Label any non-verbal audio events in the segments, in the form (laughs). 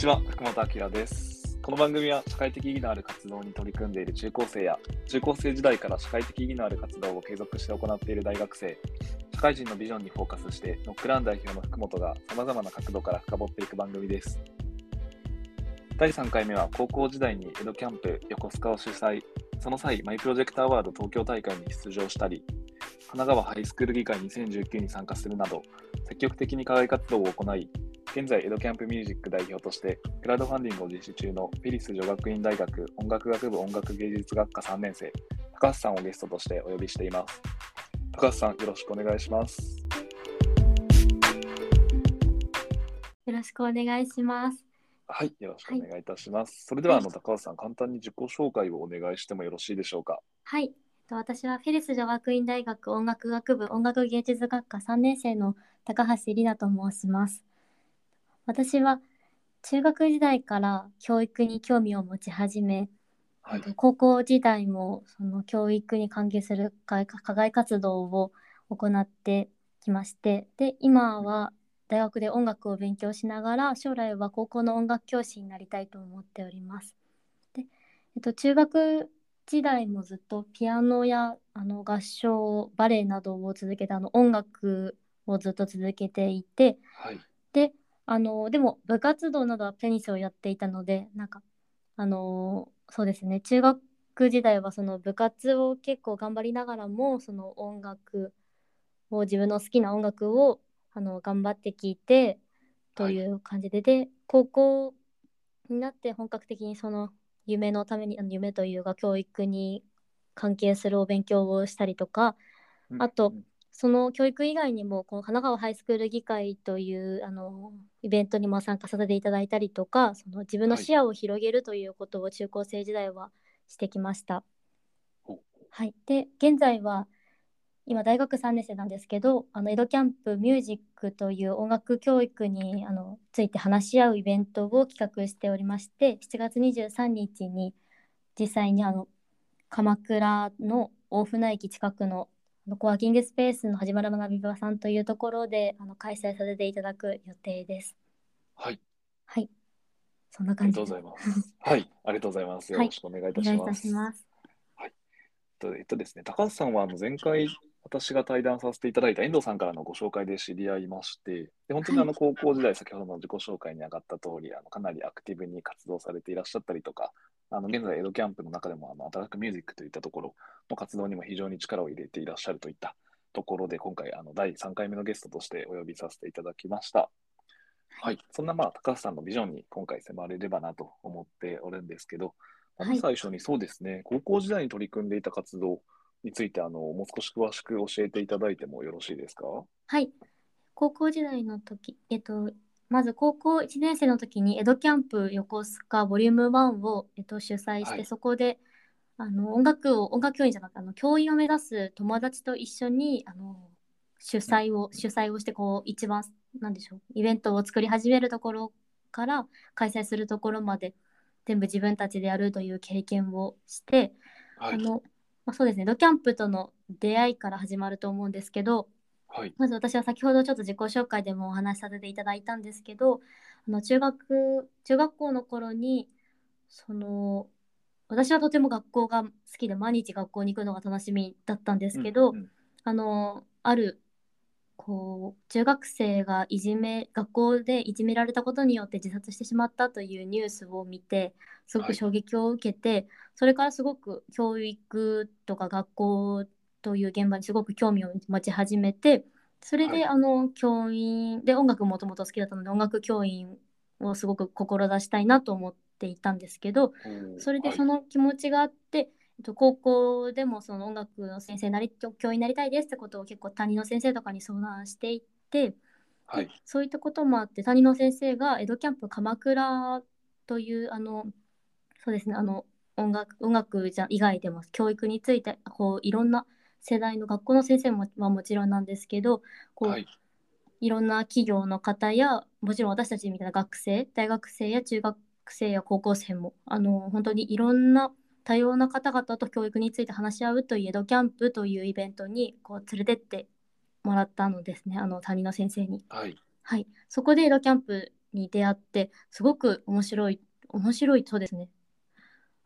ちは、福本明です。この番組は社会的意義のある活動に取り組んでいる中高生や中高生時代から社会的意義のある活動を継続して行っている大学生、社会人のビジョンにフォーカスして、ノックラン代表の福本が様々な角度から深掘っていく番組です。第3回目は高校時代に江戸キャンプ横須賀を主催、その際、マイプロジェクトアワード東京大会に出場したり、神奈川ハイスクール議会2019に参加するなど、積極的に課外活動を行い、現在、江戸キャンプミュージック代表として、クラウドファンディングを実施中のフィリス女学院大学音楽学部音楽芸術学科3年生、高橋さんをゲストとしてお呼びしています。高橋さん、よろしくお願いします。よろしくお願いします。はい、よろしくお願いいたします。それでは、あの高橋さん、簡単に自己紹介をお願いしてもよろしいでしょうか？はい。えっと私はフェリス女学院大学音楽学部音楽芸術学科3年生の高橋里奈と申します。私は中学時代から教育に興味を持ち始め、はいえっと高校時代もその教育に関係する課課外活動を行ってきまして、で、今は大学で音楽を勉強しながら将来は高校の音楽教師になりたいと思っております。で、えっと、中学時代もずっとピアノやあの合唱バレエなどを続けてあの音楽をずっと続けていてはい。であのでも部活動などはテニスをやっていたのでなんかあのそうですね。中学時代はその部活を結構頑張りながらもその音楽を自分の好きな音楽をあの頑張って聴いてという感じで、で高校になって本格的にその夢のためにあの夢というか教育に関係するお勉強をしたりとかあとその教育以外にもこの神奈川ハイスクール議会というあのイベントにも参加させていただいたりとかその自分の視野を広げるということを中高生時代はしてきました。ほう。はい、で現在は今大学3年生なんですけどあの江戸キャンプミュージックという音楽教育にあのついて話し合うイベントを企画しておりまして7月23日に実際にあの鎌倉の大船駅近くのコワーキングスペースの始まる学び場さんというところであの開催させていただく予定です。はい。はい、そんなあ感じでりがとうございます。はい。ありがとうございます。よろしくお願いいたお願いいたします。します。とえっとですね、高橋さんはあの前回私が対談させていただいた遠藤さんからのご紹介で知り合いまして、で本当にあの高校時代、先ほどの自己紹介に上がった通り、あのかなりアクティブに活動されていらっしゃったりとか、あの現在、江戸キャンプの中でもあのアタラクミュージックといったところの活動にも非常に力を入れていらっしゃるといったところで、今回、あの第3回目のゲストとしてお呼びさせていただきました。はい、そんなまあ高橋さんのビジョンに今回迫れればなと思っておるんですけど、まず最初にそうですね、高校時代に取り組んでいた活動についてあのもう少し詳しく教えていただいてもよろしいですか？はい。高校時代の時、えっと、まず高校1年生の時に江戸キャンプ横須賀ボリューム1を、えっと、主催して、はいそこであの音楽を音楽教員じゃなくてあの教員を目指す友達と一緒にあの主催を、主催をしてこう一番なんでしょうイベントを作り始めるところから開催するところまで全部自分たちでやるという経験をして、はいあ。のまあ、そうですねドキャンプとの出会いから始まると思うんですけどはい。まず私は先ほどちょっと自己紹介でもお話しさせていただいたんですけどあの中学中学校の頃にその私はとても学校が好きで毎日学校に行くのが楽しみだったんですけど、うんうんあのあるこう中学生がいじめ学校でいじめられたことによって自殺してしまったというニュースを見てすごく衝撃を受けて、それからすごく教育とか学校という現場にすごく興味を持ち始めてそれで、はいあの教員で音楽もともと好きだったので音楽教員をすごく志したいなと思っていたんですけど、それではいその気持ちがあって、えっと高校でもその音楽の先生になり教員になりたいですってことを結構担任の先生とかに相談していって、はいで。そういったこともあって担任の先生が江戸キャンプ鎌倉というあのそうですねあの音楽音楽じゃ以外でも教育についてこういろんな世代の学校の先生もはもちろんなんですけどこう、はい。いろんな企業の方やもちろん私たちみたいな学生大学生や中学生や高校生もあの本当にいろんな多様な方々と教育について話し合うという江戸キャンプというイベントにこう連れてってもらったのですねあの担任の先生に。はい。はい、そこで江戸キャンプに出会ってすごく面白い面白いそうですね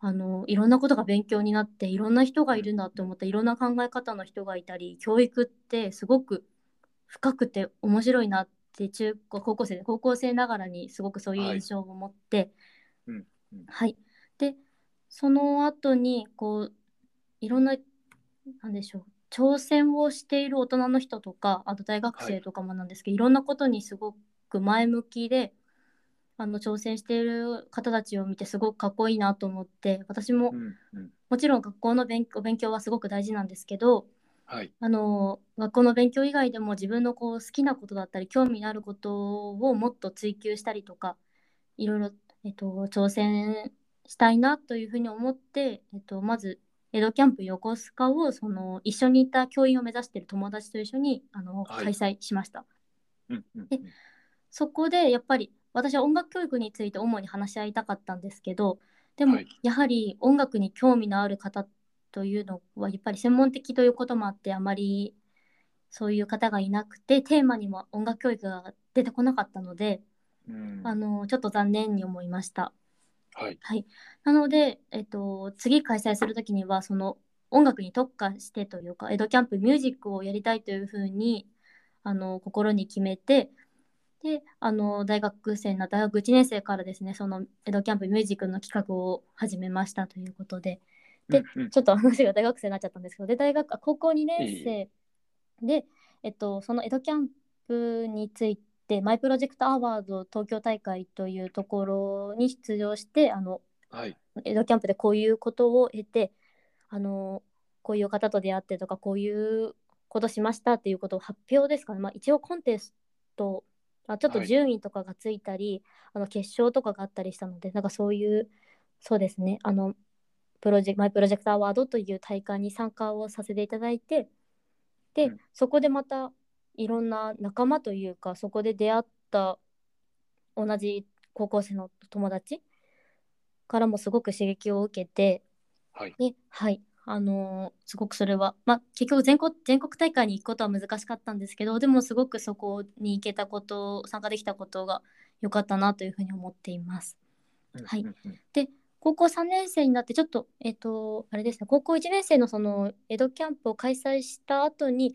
あのいろんなことが勉強になっていろんな人がいるんだって思ったいろんな考え方の人がいたり教育ってすごく深くて面白いなって中高高校生高校生ながらにすごくそういう印象を持ってうんうん。はい、でその後にこういろんななんでしょう挑戦をしている大人の人とかあと大学生とかもなんですけど、い、ろんなことにすごく前向きであの挑戦している方たちを見てすごくかっこいいなと思って私もうんうんもちろん学校の勉お勉強はすごく大事なんですけどはい。あの学校の勉強以外でも自分のこう好きなことだったり興味のあることをもっと追求したりとかいろいろ、えっと、挑戦したいなというふうに思って、えっと、まず江戸キャンプ横須賀をその一緒にいた教員を目指している友達と一緒にあの、はい開催しました。うんうんでそこでやっぱり私は音楽教育について主に話し合いたかったんですけどでもはいやはり音楽に興味のある方というのはやっぱり専門的ということもあってあまりそういう方がいなくてテーマにも音楽教育が出てこなかったのでうんあのちょっと残念に思いました。はい。はい、なので、えっと、次開催するときにはその音楽に特化してというか江戸キャンプミュージックをやりたいというふうにあの心に決めてであの大学生な大学1年生からですねその江戸キャンプミュージックの企画を始めましたということで。でうんうん。ちょっと話が大学生になっちゃったんですけどで大学あ高校2年生で、えっと、その江戸キャンプについてマイプロジェクトアワード東京大会というところに出場してあのはい。江戸キャンプでこういうことを得てあのこういう方と出会ってとかこういうことしましたっていうことを発表ですかね、まあ、一応コンテストあちょっとはい。順位とかがついたり、あの決勝とかがあったりしたのでなんかそういうそうですね。あのプロジェマイプロジェクトアワードという大会に参加をさせていただいてで、うん。そこでまたいろんな仲間というかそこで出会った同じ高校生の友達からもすごく刺激を受けてはい。ではいあのーすごくそれは、まあ、結局全国全国大会に行くことは難しかったんですけどでもすごくそこに行けたこと参加できたことが良かったなというふうに思っています。はい。うんうん。高校3年生になってちょっとえっ、とあれですね高校1年生のその江戸キャンプを開催した後に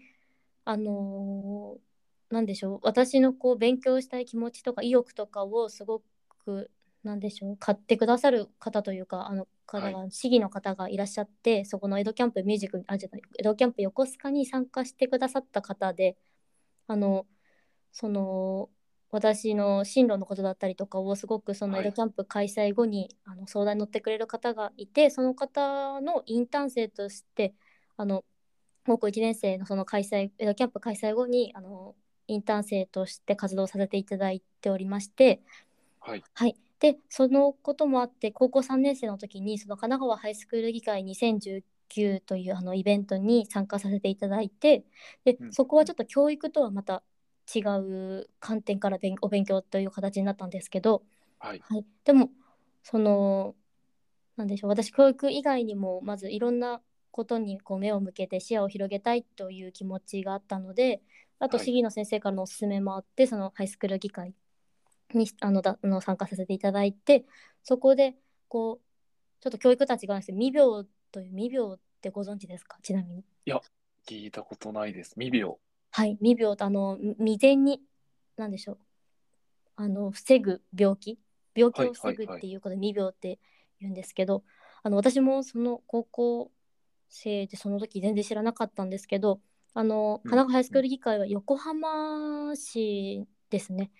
あのーなんでしょう私のこう勉強したい気持ちとか意欲とかをすごくなんでしょう？買ってくださる方というかあの方が、市議の方がいらっしゃってそこの江戸キャンプミュージックあじゃない江戸キャンプ横須賀に参加してくださった方であのその私の進路のことだったりとかをすごくそのはい。江戸キャンプ開催後に、あの相談に乗ってくれる方がいてその方のインターン生としてあの高校1年生のその開催江戸キャンプ開催後にあのインターン生として活動させていただいておりまして、はい。はい、でそのこともあって高校3年生の時にその神奈川ハイスクール議会2019というあのイベントに参加させていただいてで、うん。そこはちょっと教育とはまた違う観点から勉お勉強という形になったんですけど、はい。はい、でもそのなんでしょう私教育以外にもまずいろんなことにこう目を向けて視野を広げたいという気持ちがあったのであとはい。市議の先生からのおすすめもあって、そのハイスクール議会にあのだあの参加させていただいてそこでこうちょっと教育たちが未病という未病ってご存知ですか？ちなみに。聞いたことないです。未病。はい、未病とあのみ未然に何でしょうあの防ぐ病気？病気を防ぐはいはいはいっていうことで未病って言うんですけど、あの私もその高校生でその時全然知らなかったんですけどあのうん神奈川ハイスクール議会は横浜市ですね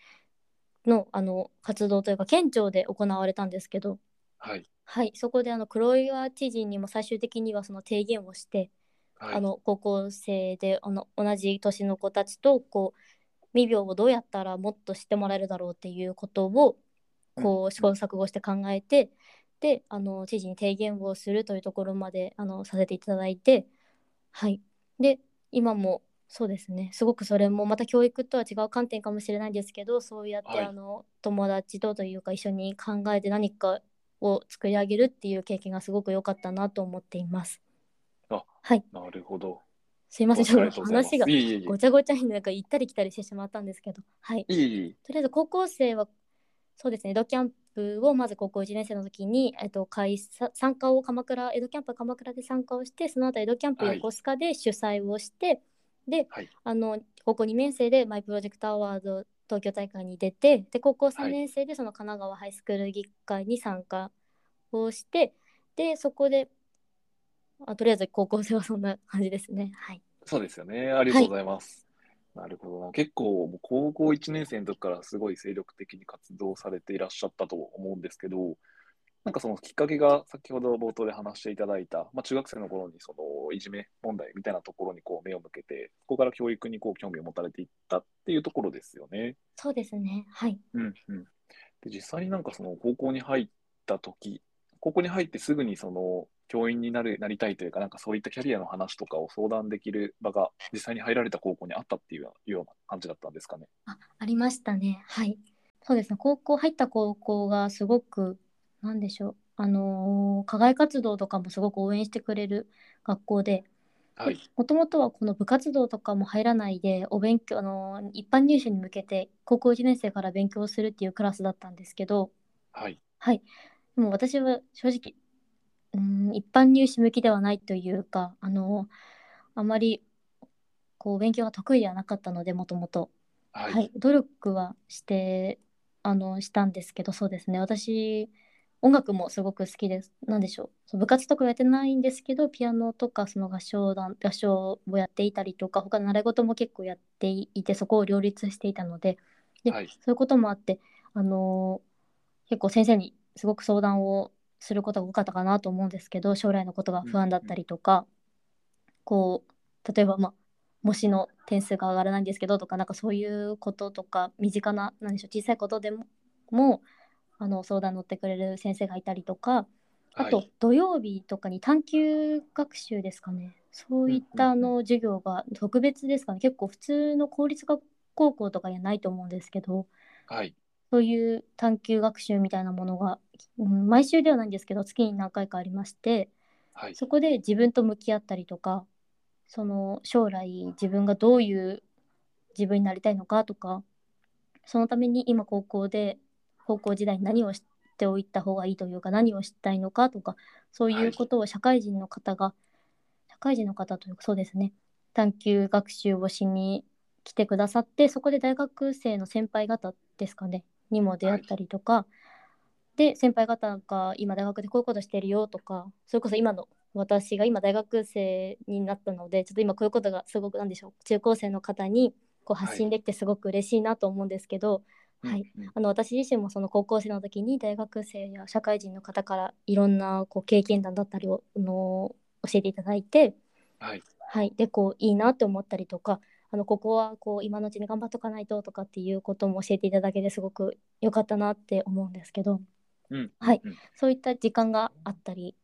のあの活動というか県庁で行われたんですけど、はい。はい、そこであの黒岩知事にも最終的にはその提言をして、はい。あの高校生であの同じ年の子たちとこう未病をどうやったらもっと知ってもらえるだろうっていうことをこうんう試行錯誤して考えて、であの知事に提言をするというところまであのさせていただいてはいで今もそうですね。すごくそれもまた教育とは違う観点かもしれないんですけどそうやって、はい。あの友達とというか一緒に考えて何かを作り上げるっていう経験がすごく良かったなと思っています。あはい。なるほど。すいません、ちょっと話がごちゃごちゃになんか行ったり来たりしてしまったんですけど、はい。とりあえず高校生はそうですね。江戸キャンプをまず高校1年生の時に、えっと、開催参加を鎌倉江戸キャンプは鎌倉で参加をしてその後江戸キャンプはい。横須賀で主催をして、で、はいあの高校2年生でマイプロジェクトアワード東京大会に出てで高校3はい年生でその神奈川ハイスクール議会に参加をしてでそこであとりあえず高校生はそんな感じですねはいそうですよね。ありがとうございます。なるほどな。結構、もう高校1年生の時からすごい精力的に活動されていらっしゃったと思うんですけど、なんかそのきっかけが先ほど冒頭で話していただいた、まあ、中学生の頃にそのいじめ問題みたいなところにこう目を向けて、そこから教育にこう興味を持たれていったっていうところですよね。そうですねはいうんうん。で、実際になんかその高校に入った時、高校に入ってすぐにその教員になる、なりたいというか、なんかそういったキャリアの話とかを相談できる場が実際に入られた高校にあったっていうような感じだったんですかね。あありましたねはいそうですね高校入った高校がすごくなんでしょうあのー課外活動とかもすごく応援してくれる学校ではい。もともとはこの部活動とかも入らないでお勉強あのー一般入試に向けて高校1年生から勉強するっていうクラスだったんですけどはい。はいでも私は正直うん一般入試向きではないというかあのーあまりこう勉強が得意ではなかったのでもともとはい。はい、努力はしてあのしたんですけどそうですね私音楽もすごく好きです。なんでしょう。部活とかやってないんですけどピアノとかその合唱団合唱をやっていたりとか他の習い事も結構やっていてそこを両立していたのでで、はい。そういうこともあってあの結構先生にすごく相談をすることが多かったかなと思うんですけど将来のことが不安だったりとか、こう例えばまあ模試の点数が上がらないんですけどとかなんかそういうこととか身近な何でしょう小さいことでももあの相談乗ってくれる先生がいたりとかあとはい。土曜日とかに探究学習ですかねそういったあの授業が特別ですかね結構普通の公立学高校とかにはないと思うんですけどはい。そういう探究学習みたいなものが、うん、毎週ではないんですけど月に何回かありましてはい。そこで自分と向き合ったりとかその将来自分がどういう自分になりたいのかとかそのために今高校で高校時代に何をしておいた方がいいというか何をしたいのかとかそういうことを社会人の方が、社会人の方というかそうですね。探究学習をしに来てくださってそこで大学生の先輩方ですかね。にも出会ったりとか、で先輩方が今大学でこういうことしてるよとかそれこそ今の私が今大学生になったのでちょっと今こういうことがすごくなんでしょう中高生の方にこう発信できてすごく嬉しいなと思うんですけど、はいうんうんあの私自身もその高校生の時に大学生や社会人の方からいろんなこう経験談だったりをあの教えていただいて、はい。はい、でこういいなって思ったりとかあのここはこう今のうちに頑張っとかないととかっていうことも教えていただけてすごく良かったなって思うんですけどうん。はいうんそういった時間があったり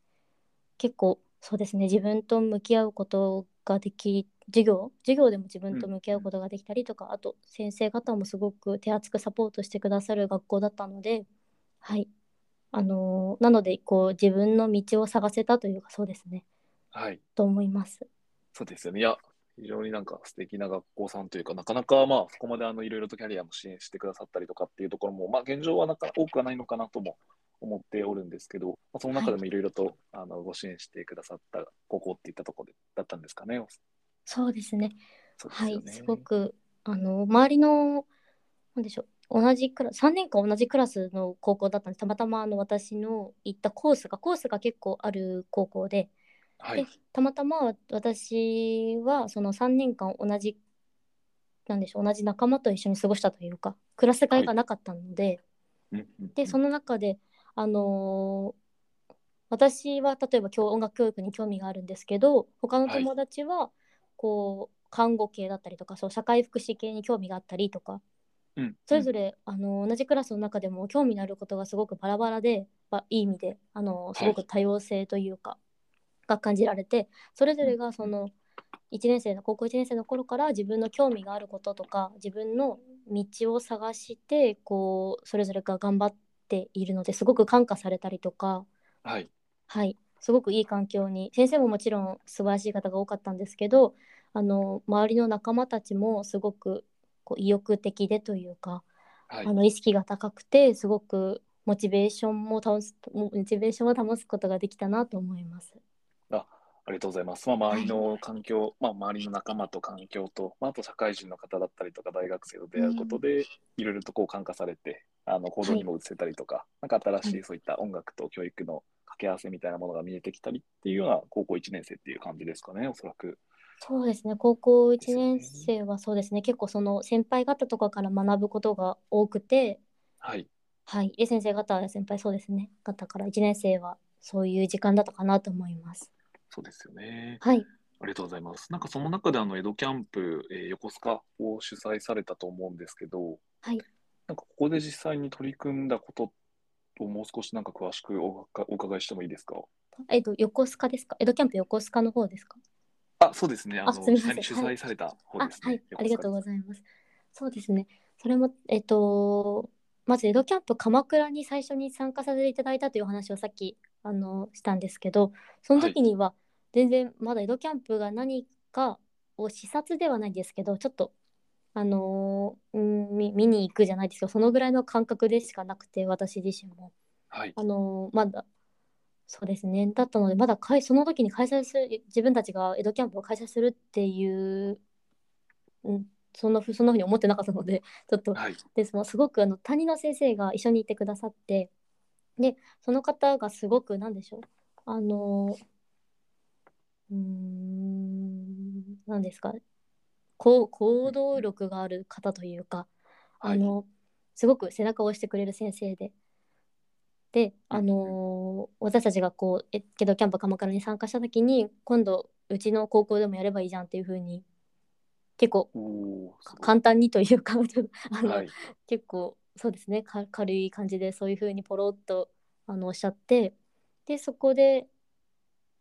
結構そうですね自分と向き合うことができ授業授業でも自分と向き合うことができたりとか、あと先生方もすごく手厚くサポートしてくださる学校だったのではいあのーなのでこう自分の道を探せたというかそうですねはい。と思います。そうですよね。いや、非常になんか素敵な学校さんというか、なかなかまあ、そこまであのいろいろとキャリアも支援してくださったりとかっていうところも、まあ、現状はなか多くはないのかなとも思っておるんですけど、まあ、その中でもいろいろと、あのご支援してくださった高校っていったところでだったんですかね。そうですね。そうですよね。はいすごくあの周りのなんでしょう同じクラス3年間同じクラスの高校だったんです。たまたまあの私の行ったコースがコースが結構ある高校で。はい。で。たまたま私はその3年間同じなんでしょう同じ仲間と一緒に過ごしたというかクラス替えがなかったので、うんうんうん。でその中であのー私は例えば今日音楽教育に興味があるんですけど他の友達はこう看護系だったりとかそう社会福祉系に興味があったりとかうんそれぞれ、あの同じクラスの中でも興味のあることがすごくバラバラで、まあ、いい意味であのすごく多様性というか、が感じられてそれぞれがその1年生の高校1年生の頃から自分の興味があることとか自分の道を探してこうそれぞれが頑張っているのですごく感化されたりとか、はい。はい、すごくいい環境に先生ももちろん素晴らしい方が多かったんですけどあの周りの仲間たちもすごくこう意欲的でというかはいあ。の意識が高くてすごくモチベーションも保つモチベーションを保つことができたなと思います。あありがとうございます。まあ、周りの環境、まあ、周りの仲間と環境と、まあ、あと社会人の方だったりとか大学生と出会うことで、いろいろとこう感化されて、あの行動にも移せたりとか、なんか新しはいいそういった音楽と教育の掛け合わせみたいなものが見えてきたりっていうような高校1年生っていう感じですかね、おそらく。そうですね高校1ですよね年生はそうですね結構その先輩方とかから学ぶことが多くてはい。はいで先生方や先輩そうですね方から1年生はそういう時間だったかなと思います。そうですよね。はいありがとうございます。なんかその中であの江戸キャンプ、えー横須賀を主催されたと思うんですけど、はいなんかここで実際に取り組んだことをもう少しなんか詳しくお伺お伺いしてもいいですか？えっと横須賀ですか？江戸キャンプ横須賀の方ですか？あ、そうですね。あの、あすみません。主催された方あですね。はい。ありがとうございます。そうですね。それもえっとまず江戸キャンプ鎌倉に最初に参加させていただいたというお話をさっきあのしたんですけどその時には全然まだ江戸キャンプが何かを視察ではないんですけどちょっとあのーうん見見に行くじゃないですけどそのぐらいの感覚でしかなくて私自身もはい。あのーまだそうですねだったのでまだかいその時に開催する自分たちが江戸キャンプを開催するっていう、うん、そんなふそんなふうに思ってなかったので (laughs) ちょっとはい。ですすごくあの担任の先生が一緒にいてくださってでその方がすごくなんでしょうあのうーんなんですかこう行動力がある方というかあのすごく背中を押してくれる先生で。であの私たちがこうえけどキャンプ鎌倉に参加した時に今度うちの高校でもやればいいじゃんっていう風に結構簡単にというか (laughs) あの、はい。結構そうですねか軽い感じでそういう風にポロッとあのおっしゃってでそこで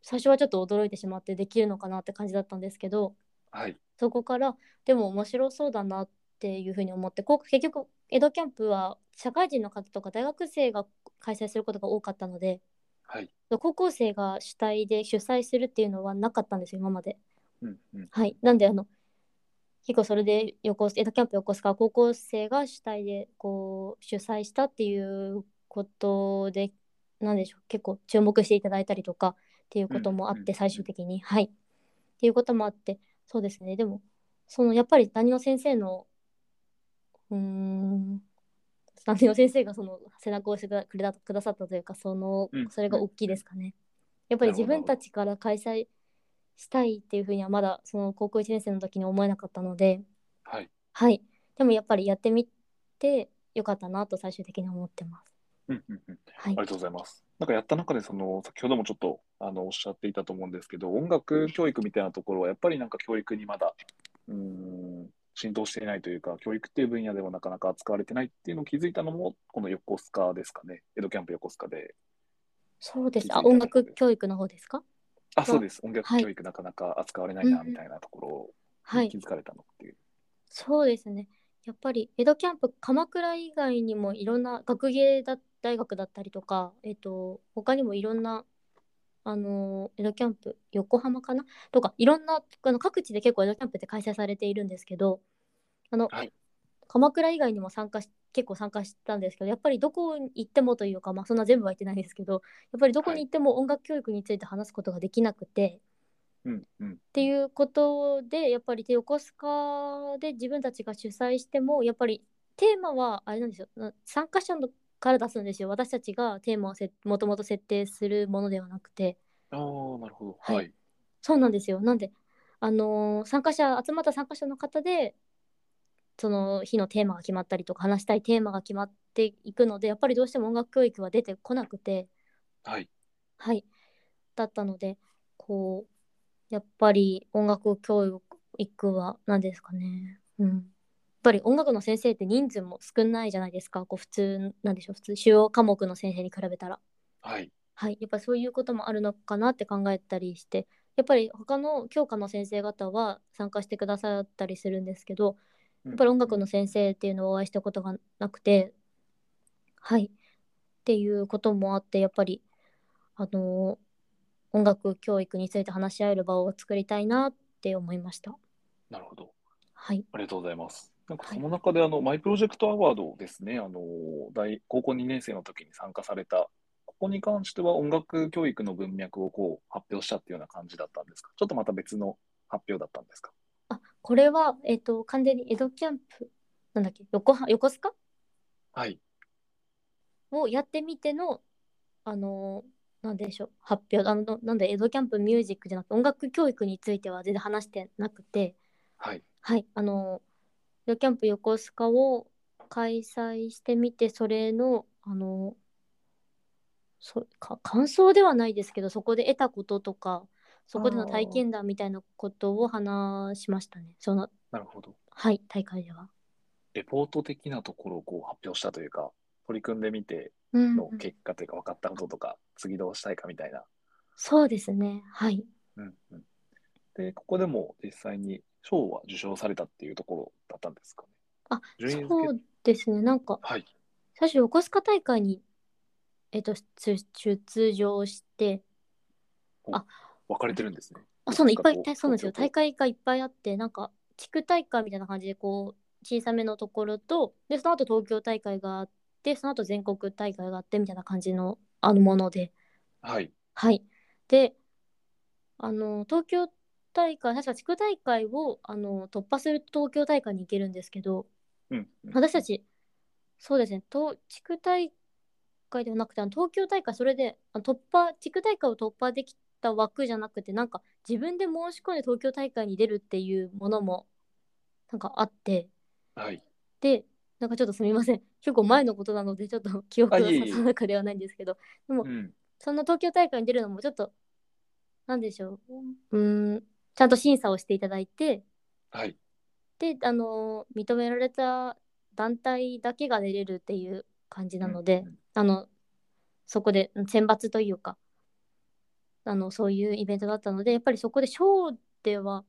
最初はちょっと驚いてしまってできるのかなって感じだったんですけどはい。そこからでも面白そうだなっていう風に思ってこう結局江戸キャンプは社会人の方とか大学生が開催することが多かったのではい。高校生が主体で主催するっていうのはなかったんですよ今まで。うんうん。はい、なんであの結構それで横須江戸キャンプ横須賀は高校生が主体でこう主催したっていうことでなんでしょう結構注目していただいたりとかっていうこともあって、うんうん最終的にはいっていうこともあってそうですねでもそのやっぱり担任の先生のうーん担任の先生がその背中を押してくれたくださったというかそのうんそれが大きいですかね。やっぱり自分たちから開催したいっていうふうにはまだその高校1年生の時に思えなかったので、はい。はい。でもやっぱりやってみてよかったなと最終的に思ってます。うんうんうん。はいあり。がとうございます。なんかやった中で、その、先ほどもちょっと、あの、おっしゃっていたと思うんですけど、音楽教育みたいなところは、やっぱりなんか教育にまだ、うーん、浸透していないというか、教育っていう分野ではなかなか扱われてないっていうのを気づいたのも、この横須賀ですかね。江戸キャンプ横須賀で。そうです。あ、音楽教育の方ですか？あ、そうです。音楽はい教育なかなか扱われないな、うんみたいなところはいに気。づかれたのっていう。そうですね。やっぱり江戸キャンプ鎌倉以外にもいろんな学芸だ大学だったりとか、えっと他にもいろんなあの江戸キャンプ横浜かな？とかいろんなあの各地で結構江戸キャンプって開催されているんですけど、あの、はい鎌倉以外にも参加し結構参加したんですけど、やっぱりどこに行ってもというか、まあそんな全部は行ってないんですけど、やっぱりどこに行っても音楽教育について話すことができなくて。うんうん。っていうことでやっぱり横須賀で自分たちが主催してもやっぱりテーマはあれなんですよな参加者のから出すんですよ私たちがテーマをせもともと設定するものではなくてああ、なるほど。はいはい。そうなんですよなんであのー参加者集まった参加者の方でその日のテーマが決まったりとか話したいテーマが決まっていくのでやっぱりどうしても音楽教育は出てこなくてはい。はい。だったので、こう、やっぱり音楽教育は何ですかね。うん。やっぱり音楽の先生って人数も少ないじゃないですか。こう普通、なんでしょう、普通、主要科目の先生に比べたら。はい。はい。やっぱそういうこともあるのかなって考えたりして、やっぱり他の教科の先生方は参加してくださったりするんですけど、やっぱり音楽の先生っていうのをお会いしたことがなくて、はい。っていうこともあって、やっぱり、あの音楽教育について話し合える場を作りたいなって思いました。なるほど。はい。ありがとうございます。なんかその中であの、マイプロジェクトアワードですね、あの大高校2年生の時に参加された、ここに関しては音楽教育の文脈をこう発表したっていうような感じだったんですか、ちょっとまた別の発表だったんですか？あこれは、えっと、完全に江戸キャンプ、なんだっけ、横は横須賀？はい。をやってみての、あのなんでしょう、発表、あの、なんで、江戸キャンプミュージックじゃなくて、音楽教育については全然話してなくて、はい。はい、あの、江戸キャンプ横須賀を開催してみて、それの、あの、そか感想ではないですけど、そこで得たこととか、そこでの体験談みたいなことを話しましたね。その、なるほど。はい、大会では。レポート的なところをこう発表したというか、取り組んでみてうんの結果というか、分かったこととか、次どうしたいかみたいな。そうですね。はい。うんうん、で、ここでも実際に賞は受賞されたっていうところだったんですかね。あ、そうですね。なんか、はい。最初横須賀大会に、えっと、出出場して、分かれてるんですね。あ、そうね、いっぱいそうなんですよ。大会がいっぱいあって、なんか、地区大会みたいな感じで、こう、小さめのところと、で、その後東京大会があって、その後全国大会があってみたいな感じの、あのもので、とはい。はい。で、あの、東京大会、確か地区大会をあの突破すると東京大会に行けるんですけど、うんうん私たち、そうですね、東地区大会ではなくて、あの東京大会、それで突破、地区大会を突破できた枠じゃなくて、なんか自分で申し込んで東京大会に出るっていうものもなんかあって、はい。で、なんかちょっとすみません、(laughs) 結構前のことなので、ちょっと (laughs) 記憶が定かではないんですけど、でもう、ん。その東京大会に出るのもちょっと、なんでしょう、うーん、ちゃんと審査をしていただいて、はい。で、あの認められた団体だけが出れるっていう感じなので、うんうんあのそこでうん選抜というかあのそういうイベントだったのでやっぱりそこで賞では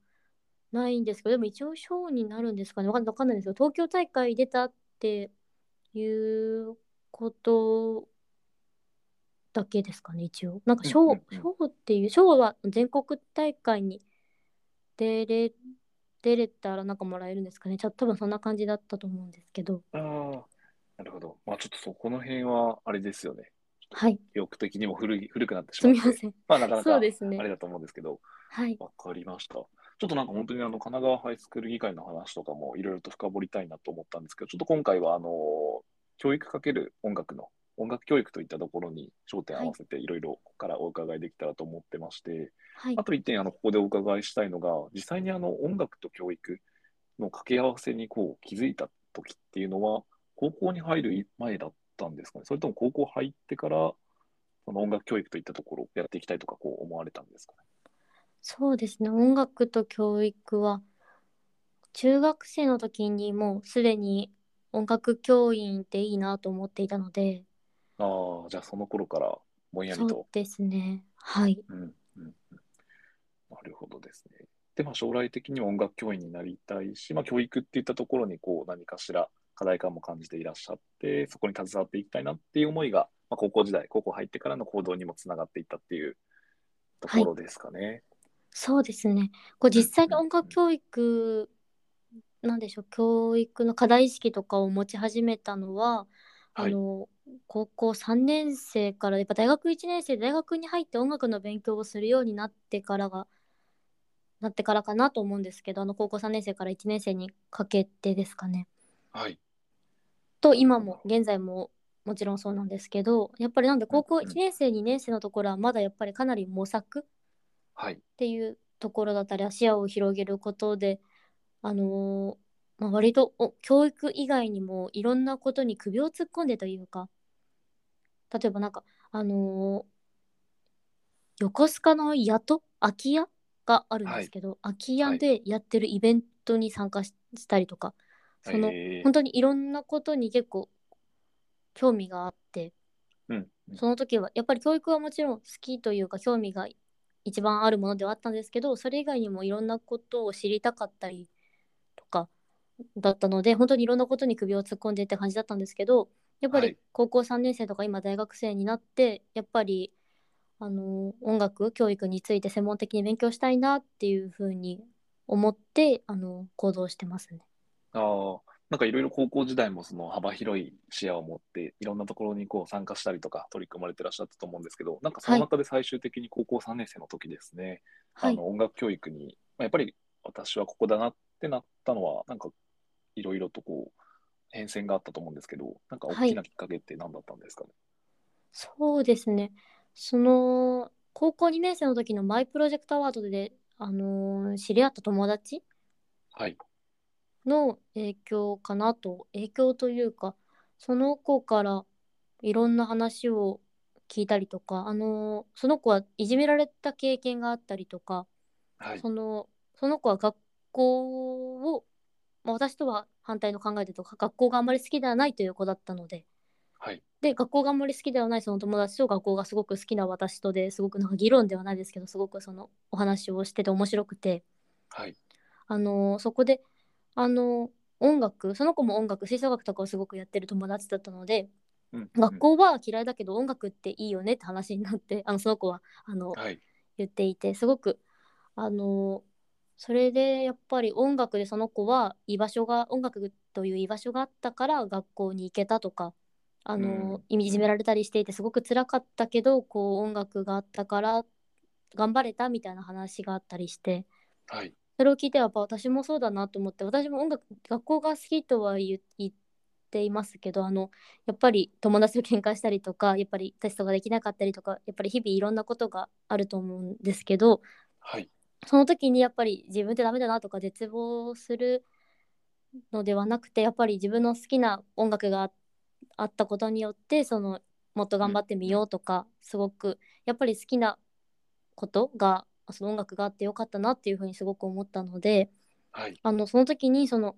ないんですけどでも一応賞になるんですかね。わかんわかんないんですけど東京大会出たっていうことだけですかね一応。なんか賞,、うんうんうん。賞っていう賞は全国大会に出れ出れたらなんかもらえるんですかね。ちょ多分そんな感じだったと思うんですけど。ああ、なるほど。まあちょっとそこの辺はあれですよね。はい。記憶的にも古い古くなってしすまって。みません。まあなかなかそうですね。あれだと思うんですけど、はい。わかりました。ちょっとなんか本当にあの神奈川ハイスクール議会の話とかもいろいろと深掘りたいなと思ったんですけど、ちょっと今回はあの教育かける音楽の音楽教育といったところに焦点を合わせていろいろここからお伺いできたらと思ってまして、はいあと一点あのここでお伺いしたいのが、実際にあの音楽と教育の掛け合わせにこう気づいた時っていうのは、高校に入る前だったんですかね、それとも高校入ってから、その音楽教育といったところをやっていきたいとかこう思われたんですかね。そうですね音楽と教育は中学生の時にもうすでに音楽教員っていいなと思っていたのでああ、じゃあその頃からぼんやりそうと。ですねはいうんうんうんなるほどですね。で、まあ、将来的には音楽教員になりたいし、まあ、教育っていったところにこう何かしら課題感も感じていらっしゃって、そこに携わっていきたいなっていう思いが、まあ、高校時代、高校入ってからの行動にもつながっていったっていうところですかね。そうですね。こう実際に音楽教育なんでしょう教育の課題意識とかを持ち始めたのははい。あの高校3年生からやっぱ大学1年生で大学に入って音楽の勉強をするようになってからがなってからかなと思うんですけどあの高校3年生から1年生にかけてですかね。はい。と今も現在ももちろんそうなんですけどやっぱりなんで高校うん。うん1年生2年生のところはまだやっぱりかなり模索はい。っていうところだったり視野を広げることで、あのーまあ、割とお教育以外にもいろんなことに首を突っ込んでというか例えばなんかあのー横須賀の宿空き家があるんですけど、空き家でやってるイベントに参加ししたりとか、そのえー。本当にいろんなことに結構興味があってうんうん。その時はやっぱり教育はもちろん好きというか興味が一番あるものではあったんですけどそれ以外にもいろんなことを知りたかったりとかだったので本当にいろんなことに首を突っ込んでって感じだったんですけどやっぱりはい高校3年生とか今大学生になってやっぱりあの音楽教育について専門的に勉強したいなっていうふうに思ってあの行動してますね。ああ、なんかいろいろ高校時代もその幅広い視野を持って、いろんなところにこう参加したりとか取り組まれてらっしゃったと思うんですけど、なんかその中で最終的に高校3年生の時ですね、はい。あの音楽教育に、まあ、やっぱり私はここだなってなったのは、なんかいろいろとこう変遷があったと思うんですけど、なんか大きなきっかけって何だったんですかね？そうですね。その、高校2年生の時のマイプロジェクトアワードで、あのー知り合った友達はい。の影響かなと、影響というか、その子からいろんな話を聞いたりとか、あのーその子はいじめられた経験があったりとか、はい。そのその子は学校を、まあ、私とは反対の考えでとか学校があんまり好きではないという子だったのではい。で学校があんまり好きではないその友達と学校がすごく好きな私とですごくなんか議論ではないですけどすごくそのお話をしてて面白くてはい。あのそこであの音楽その子も音楽吹奏楽とかをすごくやってる友達だったのでうん学校は嫌いだけど音楽っていいよねって話になってあのその子はあのはい。言っていてすごくあのそれでやっぱり音楽でその子は居場所が音楽という居場所があったから学校に行けたとかあの、いじめられたりしていてすごく辛かったけどこう音楽があったから頑張れたみたいな話があったりしてはい。それを聞いてやっぱ私もそうだなと思って私も音楽学校が好きとは言言っていますけどあのやっぱり友達と喧嘩したりとかやっぱりテストができなかったりとかやっぱり日々いろんなことがあると思うんですけどはい。その時にやっぱり自分ってダメだなとか絶望するのではなくてやっぱり自分の好きな音楽がああったことによってそのもっと頑張ってみようとか、すごくやっぱり好きなことがその音楽があってよかったなっていうふうにすごく思ったのではい。あのその時にその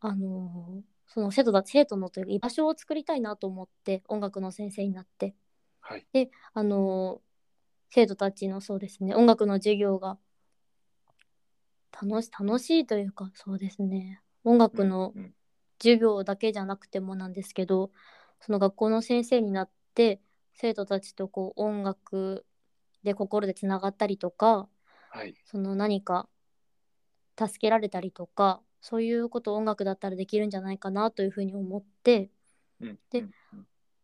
あのその生徒だ生徒のというか居場所を作りたいなと思って音楽の先生になってはい。あの生徒たちのそうですね音楽の授業が楽し楽しいというかそうですね音楽のうんうん授業だけじゃなくてもなんですけどその学校の先生になって生徒たちとこう音楽で心でつながったりとかはい。その何か助けられたりとかそういうことを音楽だったらできるんじゃないかなというふうに思ってうんで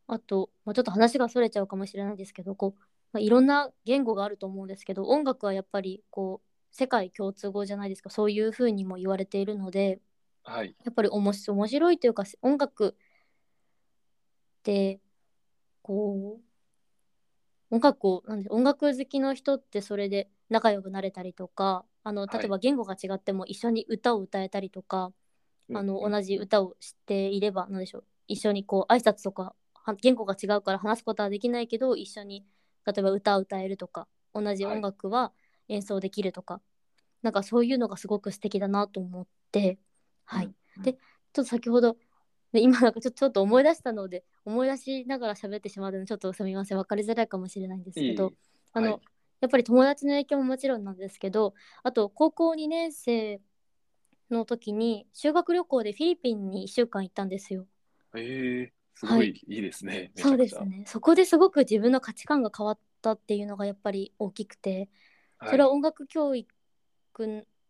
あと、まあ、ちょっと話がそれちゃうかもしれないですけどこう、まあ、いろんな言語があると思うんですけど音楽はやっぱりこう世界共通語じゃないですかそういうふうにも言われているのではい。やっぱり面白面白いというか音楽ってこう音楽をなんで音楽好きの人ってそれで仲良くなれたりとかあのはい。例えば言語が違っても一緒に歌を歌えたりとか、あのうん同じ歌を知っていればなんでしょう。一緒にこう挨拶とかは言語が違うから話すことはできないけど一緒に例えば歌を歌えるとか同じ音楽は演奏できるとか、なんかそういうのがすごく素敵だなと思って。はい、うん。でちょっと先ほどで今なんかちょちょっと思い出したので思い出しながら喋ってしまうのでちょっとすみません。分かりづらいかもしれないんですけど。いいあの、はい。やっぱり友達の影響ももちろんなんですけどあと高校2年生の時に修学旅行でフィリピンに1週間行ったんですよ。ええすごいいいですね。そうですね。そこですごく自分の価値観が変わったっていうのがやっぱり大きくて。はい。それは音楽教育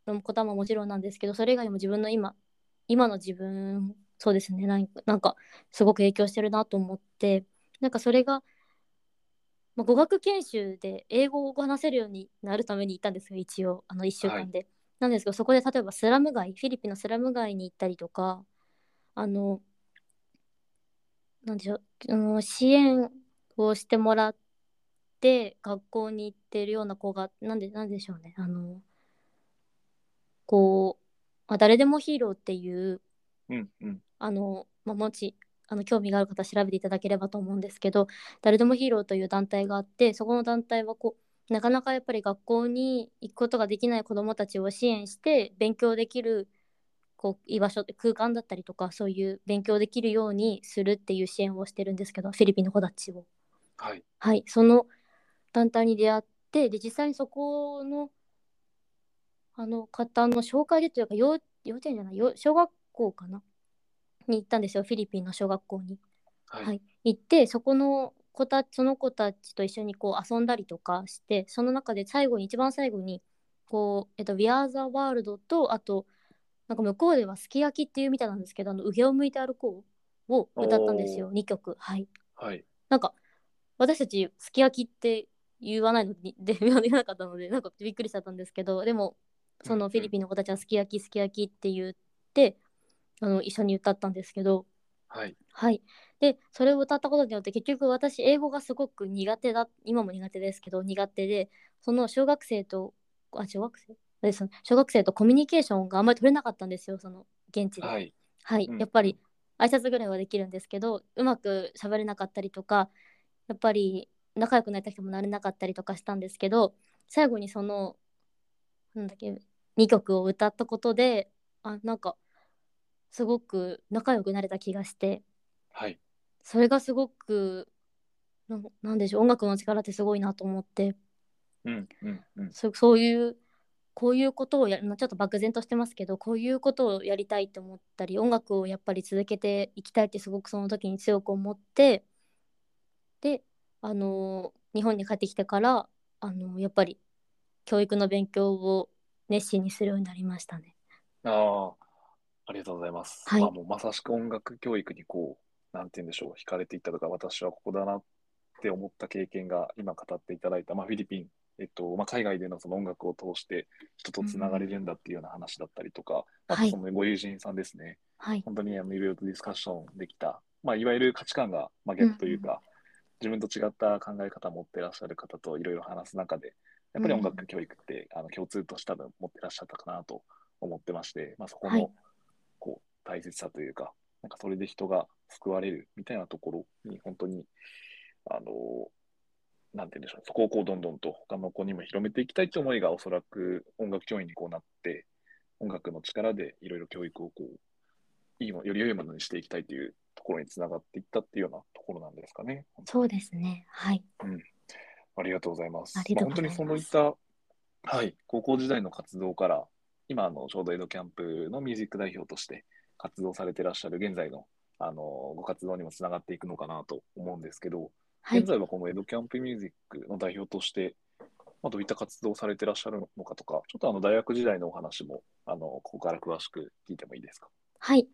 のことももちろんなんですけどそれ以外にも自分の今今の自分そうですね。なんかなんかすごく影響してるなと思ってなんかそれが、まあ、語学研修で英語を話せるようになるために行ったんですよ一応。あの1週間で。なんですけどそこで例えばスラム街フィリピンのスラム街に行ったりとかあのなんでしょうあの支援をしてもらって学校に行ってるような子がなんでなんでしょうね。あのこうあ誰でもヒーローっていううんうん。あの、まあ、もしあの興味がある方調べていただければと思うんですけど誰でもヒーローという団体があってそこの団体はこうなかなかやっぱり学校に行くことができない子どもたちを支援して勉強できるこう居場所空間だったりとかそういう勉強できるようにするっていう支援をしてるんですけどフィリピンの子たちを。はい。はい、その団体に出会ってで実際にそこのあの方の紹介でというか幼幼稚園じゃないよ小学校かな？に行ったんですよフィリピンの小学校に。はい。はい、行ってそこの子たその子たちと一緒にこう遊んだりとかしてその中で最後に一番最後にこう、えっと、We Are the World とあとなんか向こうではすき焼きっていうみたいなんですけどあの上を向いて歩こうを歌ったんですよ2曲。はい。はい。なんか私たちすき焼きって言わないのに (laughs) で言わなかったのでなんかびっくりしちゃったんですけどでもそのフィリピンの子たちはすき焼きすき焼きって言ってあの一緒に歌ったんですけどはい。はいでそれを歌ったことによって結局私英語がすごく苦手だ今も苦手ですけど苦手でその小学生とあ小学生？です小学生とコミュニケーションがあんまり取れなかったんですよその現地で。はい。はい、うんやっぱり挨拶ぐらいはできるんですけどうまく喋れなかったりとかやっぱり仲良くなりた人もなれなかったりとかしたんですけど最後にそのなんだっけ2曲を歌ったことであなんかすごく仲良くなれた気がしてはい。それがすごくなんなんでしょう音楽の力ってすごいなと思ってうん。うん。うん。そそういうこういうことをやるのちょっと漠然としてますけどこういうことをやりたいと思ったり音楽をやっぱり続けていきたいってすごくその時に強く思ってであの日本に帰ってきてからあのやっぱり教育の勉強を熱心にするようになりましたね。ああ、ありがとうございます。はい。まあもうまさしく音楽教育にこう、なんて言うんでしょう、惹かれていったとか、私はここだなって思った経験が今語っていただいた、まあ、フィリピン、えっとまあ、海外でのその音楽を通して人とつながれるんだっていうような話だったりとか、あはい。とそのご友人さんですね、はい、本当にあのいろいろとディスカッションできた、まあ、いわゆる価値観が真逆というか、自分と違った考え方を持ってらっしゃる方といろいろ話す中で、やっぱり音楽教育って、あの共通として多分持ってらっしゃったかなと思ってまして、まあ、そこはい。のこう大切さというか、なんかそれで人が救われるみたいなところに本当に、あの、なんて言うんでしょう、そこをこうどんどんと他の子にも広めていきたいという思いがおそらく音楽教員にこうなって、音楽の力でいろいろ教育をこう、いいもより良いものにしていきたいというところにつながっていったっていうようなところなんですかね。そうですね。はい。ありがとうございます。ありがとうございますあ本当にそういった、はい、高校時代の活動から、今あの、ちょうど江戸キャンプのミュージック代表として活動されてらっしゃる現在のあのご活動にもつながっていくのかなと思うんですけど、はい現。在はこの江戸キャンプミュージックの代表として、まあ、どういった活動をされてらっしゃるのかとか、ちょっとあの大学時代のお話もあのここから詳しく聞いてもいいですか？はい。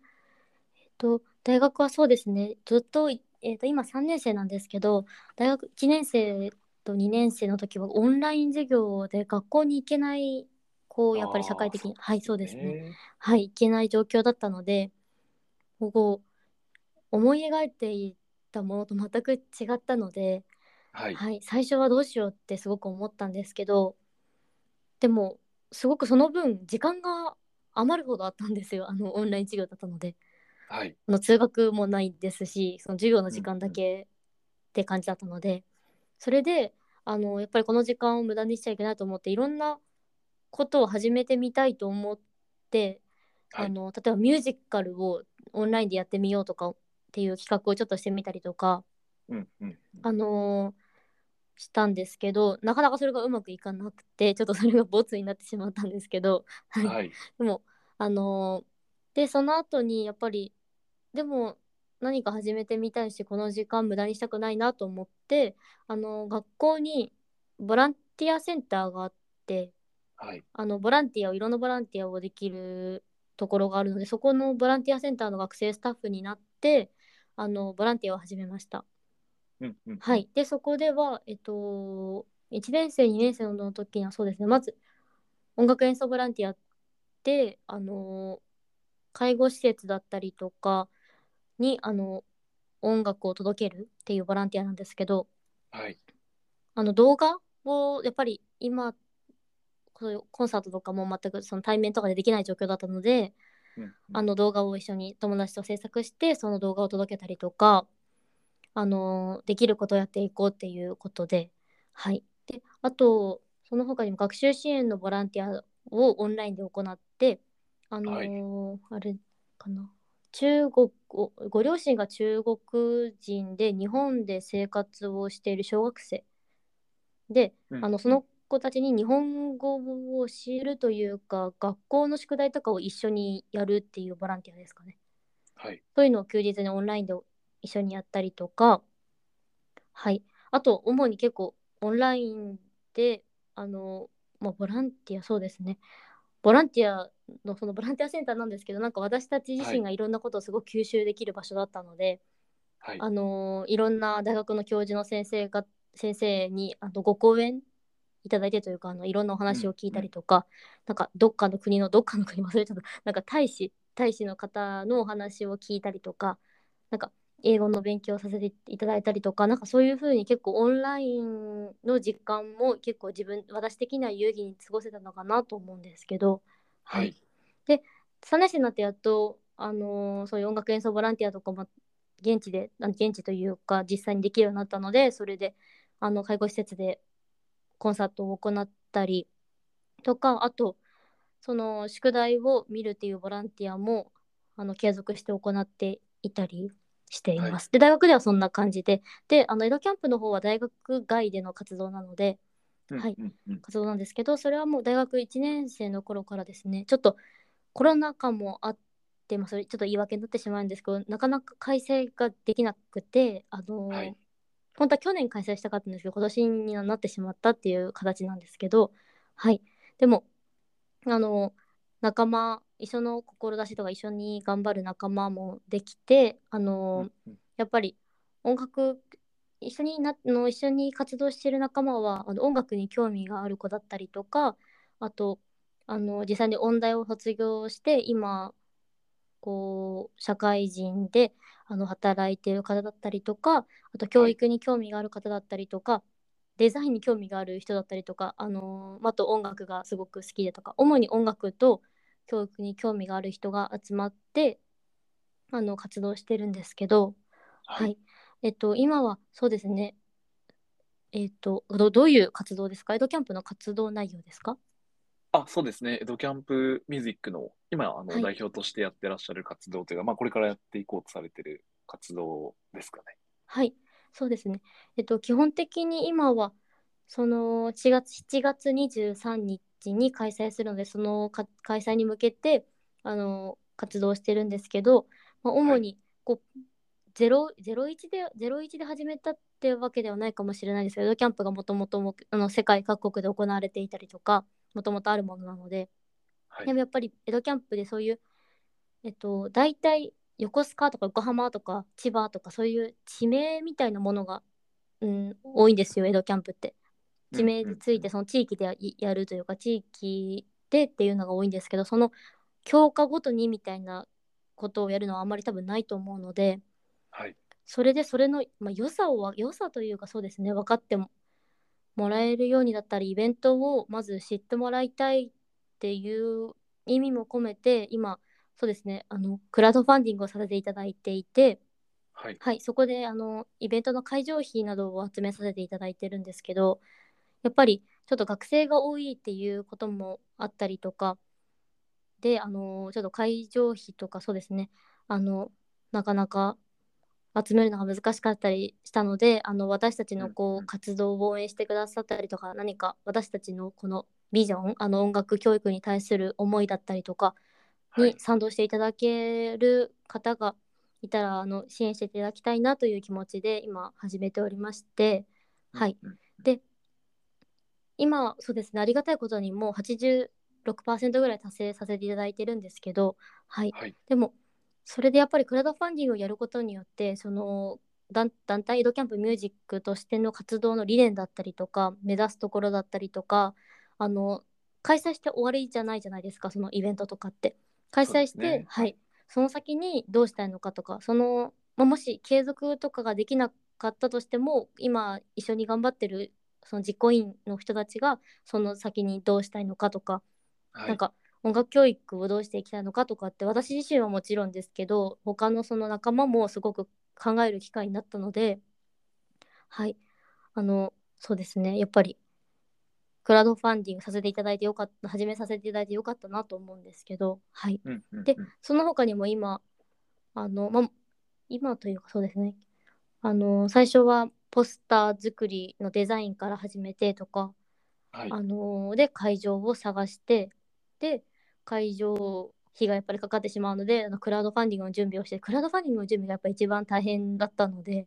えっと、大学はそうですね、ずっとい、えっと、今3年生なんですけど、大学1年生と2年生の時はオンライン授業で学校に行けない、こう、やっぱり社会的に、はい、そうですね。ね。はい、行けない状況だったので、こう、思い描いていたものと全く違ったので、はい。はい、最初はどうしようってすごく思ったんですけどでもすごくその分時間が余るほどあったんですよあのオンライン授業だったのではい。あの通学もないですしその授業の時間だけって感じだったので、それであのやっぱりこの時間を無駄にしちゃいけないと思っていろんなことを始めてみたいと思って、はいあの例えばミュージカルをオンラインでやってみようとかっていう企画をちょっとしてみたりとかうんうん。あのーしたんですけどなかなかそれがうまくいかなくてちょっとそれがボツになってしまったんですけど、はいはい。でもあのーでその後にやっぱりでも何か始めてみたいしこの時間無駄にしたくないなと思ってあのー学校にボランティアセンターがあってはい。あのボランティアをいろんなボランティアをできるところがあるのでそこのボランティアセンターの学生スタッフになってあのボランティアを始めました。うんうん。はい。で、そこでは、えっと、1年生、2年生の時にはそうですね、まず、音楽演奏ボランティアで、あの、介護施設だったりとかに、あの、音楽を届けるっていうボランティアなんですけど、はい。あの、動画を、やっぱり今、こうコンサートとかも全くその対面とかでできない状況だったので、うんうん。あの動画を一緒に友達と制作してその動画を届けたりとか、あのできることをやっていこうっていうことで、はい。で、あと、その他にも学習支援のボランティアをオンラインで行って、あのはいあれかな、中国ご、ご両親が中国人で日本で生活をしている小学生で、うんあのその子たちに日本語を教えるというか、学校の宿題とかを一緒にやるっていうボランティアですかね。はい。そういうのを休日にオンラインで一緒にやったりとか、はい。あと、主に結構オンラインで、あの、まあ、ボランティア、そうですね。ボランティアのそのボランティアセンターなんですけどなんか私たち自身がいろんなことをすごく吸収できる場所だったので、はい。あのいろんな大学の教授の先生が先生にあのご講演いただいてというかあのいろんなお話を聞いたりとか、なんかどっかの国のどっかの国 (laughs) 忘れちゃった。なんか大使大使の方のお話を聞いたりとかなんか英語の勉強をさせていただいたりとかなんかそういうふうに結構オンラインの時間も結構自分私的には有意義に過ごせたのかなと思うんですけど、はい。3年生になってやっと、あのーそういう音楽演奏ボランティアとかも現地で現地というか実際にできるようになったのでそれであの介護施設でコンサートを行ったりとかあとその宿題を見るっていうボランティアもあの継続して行っていたりしています。で大学ではそんな感じでであの江戸キャンプの方は大学外での活動なのではい活動なんですけどそれはもう大学1年生の頃からですね。ちょっとコロナ禍もあって、まあ、それちょっと言い訳になってしまうんですけどなかなか開催ができなくてあのーはい本当は去年開催したかったんですけど今年になってしまったっていう形なんですけどはい。でもあの仲間一緒の志とか一緒に頑張る仲間もできてあのーうんうん。やっぱり音楽一緒になあの一緒に活動している仲間はあの音楽に興味がある子だったりとかあとあの実際に音大を卒業して今こう社会人であの働いている方だったりとかあと教育に興味がある方だったりとか、デザインに興味がある人だったりとかあのあと音楽がすごく好きでとか主に音楽と教育に興味がある人が集まってあの活動してるんですけど、はいはい。えっと、今はそうですね。えっと、どどういう活動ですか？エドキャンプの活動内容ですか？あ、そうですね。エドキャンプミュージックの今あのはい代表としてやってらっしゃる活動というか、まあこれからやっていこうとされてる活動ですかね。はい、そうですね。えっと、基本的に今は、その4月、7月23日に開催するので、そのか開催に向けて、あの、活動してるんですけど、まあ、主に、こう、ゼロ01で、01で始めたってわけではないかもしれないですけど、エドキャンプがもともともあの世界各国で行われていたりとか、もともとあるものなので、はいでもやっぱり江戸キャンプでそういう、えっと、大体横須賀とか横浜とか千葉とかそういう地名みたいなものが、うん、多いんですよ江戸キャンプって。地名についてその地域でややるというか地域でっていうのが多いんですけどその教科ごとにみたいなことをやるのはあんまり多分ないと思うのではい。それでそれの、まあ、良さを良さというかそうですね分かってももらえるようにだったりイベントをまず知ってもらいたいっていう意味も込めて今そうですねあのクラウドファンディングをさせていただいていてはい。はいそこであのイベントの会場費などを集めさせていただいてるんですけどやっぱりちょっと学生が多いっていうこともあったりとかであのちょっと会場費とかそうですねあのなかなか集めるのが難しかったりしたのであの私たちのこう活動を応援してくださったりとか何か私たちのこのビジョンあの音楽教育に対する思いだったりとかはいに賛同していただける方がいたらあの支援していただきたいなという気持ちで今始めておりましてはい。で今そうですねありがたいことにもう86%ぐらい達成させていただいてるんですけどはいはい。でもそれでやっぱりクラウドファンディングをやることによってその団団体エドキャンプミュージックとしての活動の理念だったりとか目指すところだったりとかあの開催して終わりじゃないじゃないですかそのイベントとかって。開催して、ね。はい。その先にどうしたいのかとかその、まあ、もし継続とかができなかったとしても今一緒に頑張ってるその実行委員の人たちがその先にどうしたいのかとかはい。なんか音楽教育をどうしていきたいのかとかって私自身はもちろんですけど他のその仲間もすごく考える機会になったのではい。あのそうですね。やっぱりクラウドファンディングさせていただいてよかった始めさせていただいてよかったなと思うんですけどはい。うんうんうん。でその他にも今あの、ま、今というかそうですね。あの最初はポスター作りのデザインから始めてとかはい。あのーで会場を探してで会場費がやっぱりかかってしまうのであのクラウドファンディングの準備をしてクラウドファンディングの準備がやっぱり一番大変だったので、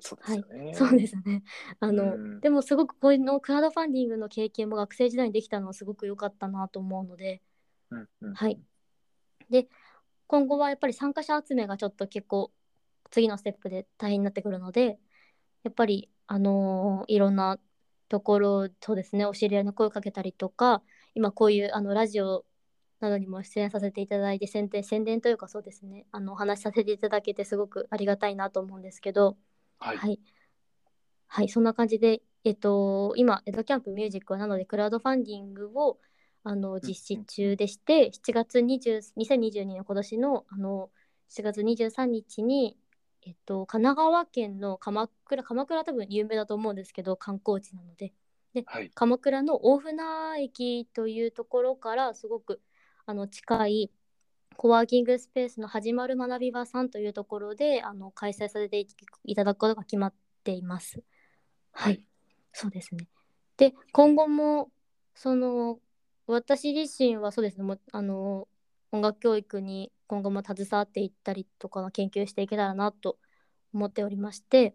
そうですよね。そうですねあの、うんでもすごくこういうのクラウドファンディングの経験も学生時代にできたのはすごく良かったなと思うのでうんうんはい。で、今後はやっぱり参加者集めがちょっと結構次のステップで大変になってくるので、やっぱり、あのーいろんなところ、そうですね、お知り合いの声をかけたりとか、今こういうあのラジオなどにも出演させていただいて、宣伝宣伝というかそうですね、あのお話しさせていただけてすごくありがたいなと思うんですけど、はい。はい。はい、そんな感じで、えっと、今、江戸キャンプミュージックはなので、クラウドファンディングをあの実施中でして、7月20、2022年今年のあの7月23日に、えっと、神奈川県の鎌倉、鎌倉は多分有名だと思うんですけど、観光地なので、はい。鎌倉の大船駅というところからすごくあの近いコワーキングスペースの始まる学び場さんというところであの開催させていただくことが決まっています。はい、はいそうですね。で、今後もその私自身はそうですね、もうあの音楽教育に今後も携わっていったりとか研究していけたらなと思っておりまして、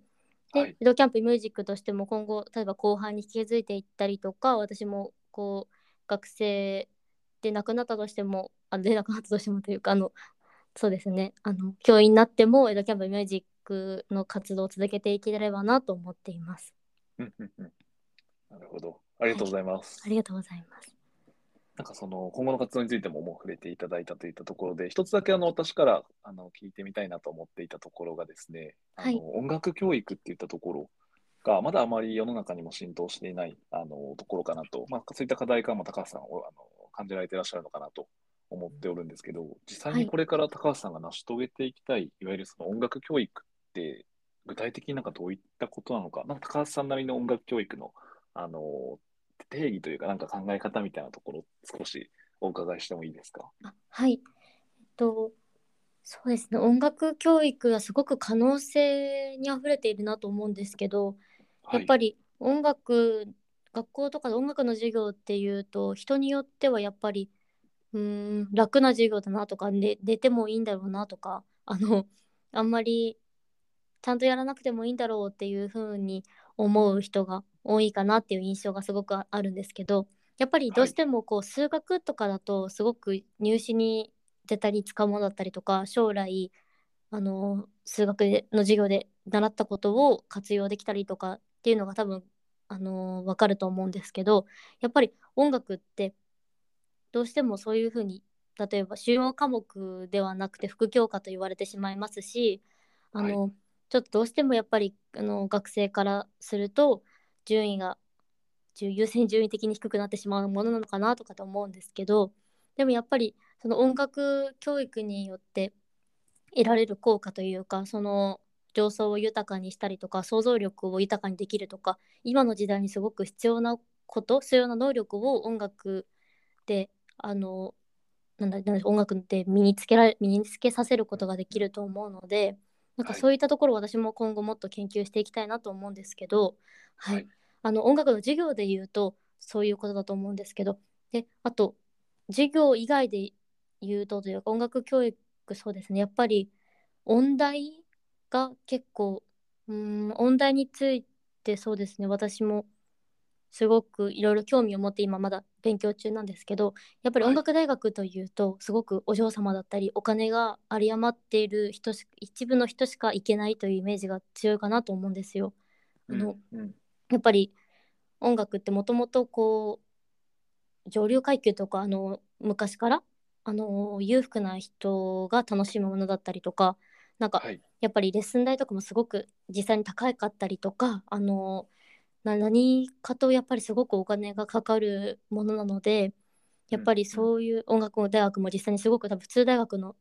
で、はいキャンプミュージックとしても今後例えば後半に引き継いでいったりとか私もこう学生で亡くなったとしてもあで亡くなったとしてもというかあのそうですねあの教員になっても江戸キャンプミュージックの活動を続けていければなと思っています。うんうんうんなるほど。ありがとうございます。ありがとうございます。なんかその今後の活動についてももう触れていただいたといったところで、一つだけあの私からあの聞いてみたいなと思っていたところがですね、あのはい音楽教育っていったところがまだあまり世の中にも浸透していないあのところかなと、まあ、そういった課題感も高橋さんをあの感じられていらっしゃるのかなと思っておるんですけど、実際にこれから高橋さんが成し遂げていきたい、いわゆるその音楽教育って具体的になんかどういったことなのか、なんか高橋さんなりの音楽教育のあの定義というか、なんか考え方みたいなところ、少しお伺いしてもいいですか？あはい。えっと、そうですね。音楽教育はすごく可能性にあふれているなと思うんですけど、やっぱり、り音楽、学校とかで音楽の授業っていうと、人によってはやっぱり、うーん、楽な授業だなとか、ね、寝てもいいんだろうなとか、あの、あんまりちゃんとやらなくてもいいんだろうっていうふうに思う人が多いかなっていう印象がすごくああるんですけど、やっぱりどうしてもこう数学とかだとすごく入試に絶対に使うものだったりとか将来あの数学での授業で習ったことを活用できたりとかっていうのが多分あの分かると思うんですけどやっぱり音楽ってどうしてもそういうふうに例えば主要科目ではなくて副教科と言われてしまいますしあの、ちょっとどうしてもやっぱりあの学生からすると順位が順優先順位的に低くなってしまうものなのかなとかと思うんですけどでもやっぱりその音楽教育によって得られる効果というかその情操を豊かにしたりとか想像力を豊かにできるとか今の時代にすごく必要なこと必要な能力を音楽であのなんだなんだ音楽で身につけられ身につけさせることができると思うのでなんかはい。そういったところを私も今後もっと研究していきたいなと思うんですけど、はい。はい。あの音楽の授業で言うとそういうことだと思うんですけどであと授業以外で言うとというか音楽教育そうですね。やっぱり音大が結構うーん音大についてそうですね。私もすごくいろいろ興味を持って今まだ勉強中なんですけどやっぱり音楽大学というとすごくお嬢様だったりお金が有り余っている人し一部の人しか行けないというイメージが強いかなと思うんですよ。あのうんうん。やっぱり音楽ってもともとこう上流階級とかあの昔からあの裕福な人が楽しむものだったりとかなんかはい、やっぱりレッスン代とかもすごく実際に高かったりとかあのな何かとやっぱりすごくお金がかかるものなのでやっぱりそういう音楽大学も実際にすごく多分普通大学の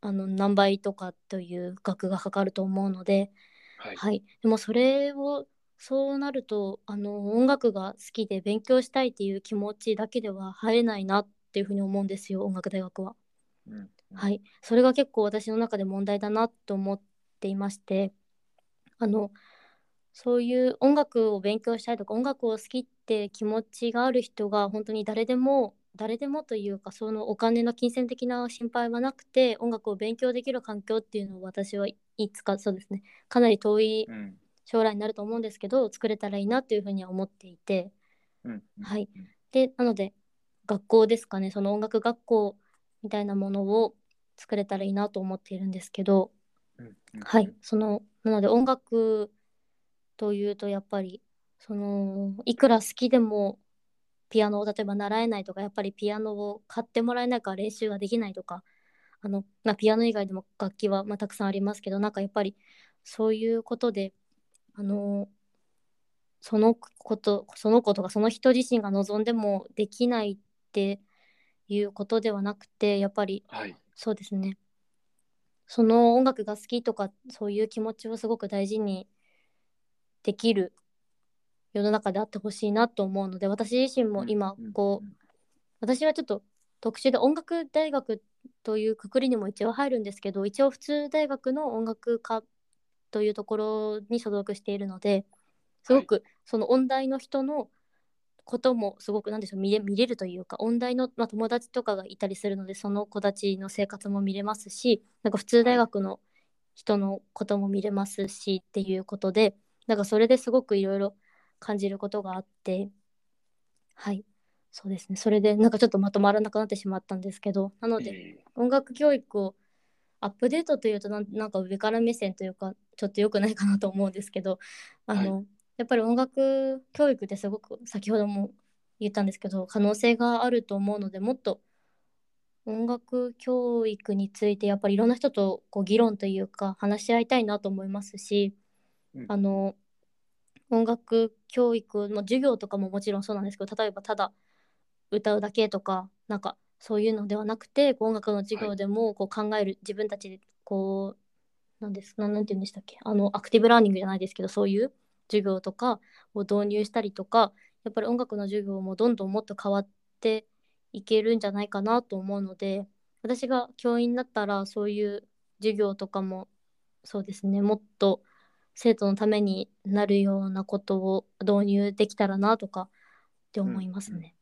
あの何倍とかという額がかかると思うので、はい、はい、でもそれをそうなるとあの音楽が好きで勉強したいっていう気持ちだけでは入れないなっていうふうに思うんですよ音楽大学は。うんうんはい、それが結構私の中で問題だなと思っていましてあのそういう音楽を勉強したいとか音楽を好きって気持ちがある人が本当に誰でも誰でもというかそのお金の金銭的な心配はなくて音楽を勉強できる環境っていうのを私はいつかそうですねかなり遠いうん。将来になると思うんですけど作れたらいいなというふうには思っていて。はい。うん。でなので学校ですかねその音楽学校みたいなものを作れたらいいなと思っているんですけど、うんうん。はい、そのなので音楽というとやっぱりそのいくら好きでもピアノを例えば習えないとかやっぱりピアノを買ってもらえないから練習ができないとかあの、まあ、ピアノ以外でも楽器は、まあ、たくさんありますけどなんかやっぱりそういうことであのそのことその子とかその人自身が望んでもできないっていうことではなくてやっぱりはい。そうですね。その音楽が好きとかそういう気持ちをすごく大事にできる世の中であってほしいなと思うので私自身も今うんこう私はちょっと特殊で音楽大学というくくりにも一応入るんですけど一応普通大学の音楽科というところに所属しているのですごくその音大の人のこともすごくなんでしょう見れ見れるというか音大の、まあ、友達とかがいたりするのでその子たちの生活も見れますしなんか普通大学の人のことも見れますしっていうことでなんかそれですごくいろいろ感じることがあってはい。そうですね。それでなんかちょっとまとまらなくなってしまったんですけどなので音楽教育をアップデートというとなん。か上から目線というかちょっと良くないかなと思うんですけどあの、やっぱり音楽教育ってすごく先ほども言ったんですけど可能性があると思うのでもっと音楽教育についてやっぱりいろんな人とこう議論というか話し合いたいなと思いますしうん。あの音楽教育の授業とかももちろんそうなんですけど例えばただ歌うだけとかなんかそういうのではなくて音楽の授業でもこう考える、自分たちでこうなんですなんなんて言うんでしたっけあのアクティブラーニングじゃないですけどそういう授業とかを導入したりとかやっぱり音楽の授業もどんどんもっと変わっていけるんじゃないかなと思うので私が教員だったらそういう授業とかもそうですねもっと生徒のためになるようなことを導入できたらなとかって思いますね。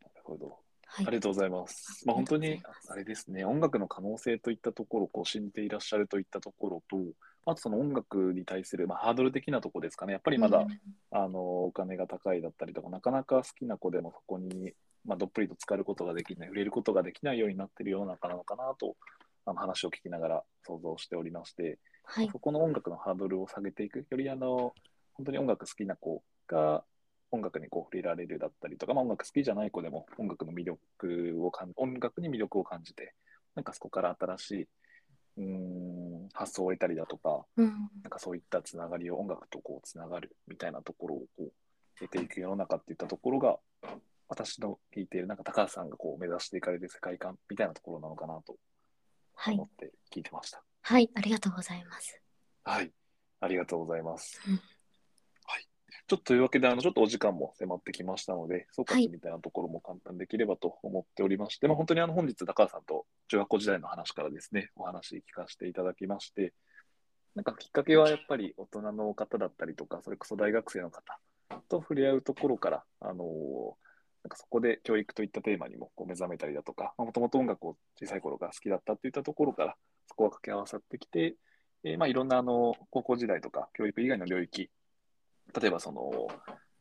なるほど。はいありがとうございます。まあ、あ本当にあれですね、音楽の可能性といったところをこう信じていらっしゃるといったところと、あとその音楽に対する、まあ、ハードル的なところですかね、やっぱりまだ、うん。あのお金が高いだったりとか、なかなか好きな子でもそこに、まあ、どっぷりと浸かることができない、触れることができないようになっている世の中なのかなと、あの話を聞きながら想像しておりまして、はい。そこの音楽のハードルを下げていく、よりあの本当に音楽好きな子が音楽にこう触れられるだったりとか、まあ、音楽好きじゃない子でも音楽の魅力を感音楽に魅力を感じて、なんかそこから新しいうーん発想を得たりだとか、うんなんかそういったつながりを音楽とこうつながるみたいなところをこう得ていく世の中っていったところが、私の聞いているなんか高橋さんがこう目指していかれる世界観みたいなところなのかなとはい思って聞いてました。はい、ありがとうございます。はい、ありがとうございます。うんはい、ちょっとというわけで、あのちょっとお時間も迫ってきましたので、総はい。括みたいなところも簡単できればと思っておりまして、まあ、本当にあの本日、高橋さんと中学校時代の話からですね、お話聞かせていただきまして、なんかきっかけはやっぱり大人の方だったりとか、それこそ大学生の方と触れ合うところから、あのなんかそこで教育といったテーマにもこう目覚めたりだとか、もともと音楽を小さい頃から好きだったっていったところから、そこは掛け合わさってきて、えーまあ、いろんなあの高校時代とか教育以外の領域、例えばその、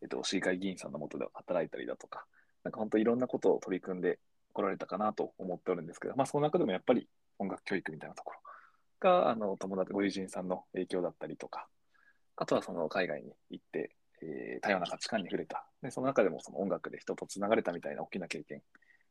えっと、市議会議員さんのもとで働いたりだとか、なんか本当いろんなことを取り組んでこられたかなと思っておるんですけど、まあ、その中でもやっぱり音楽教育みたいなところが、あの友達、ご友人さんの影響だったりとか、あとはその海外に行って、えー多様な価値観に触れた。で、その中でもその音楽で人とつながれたみたいな大きな経験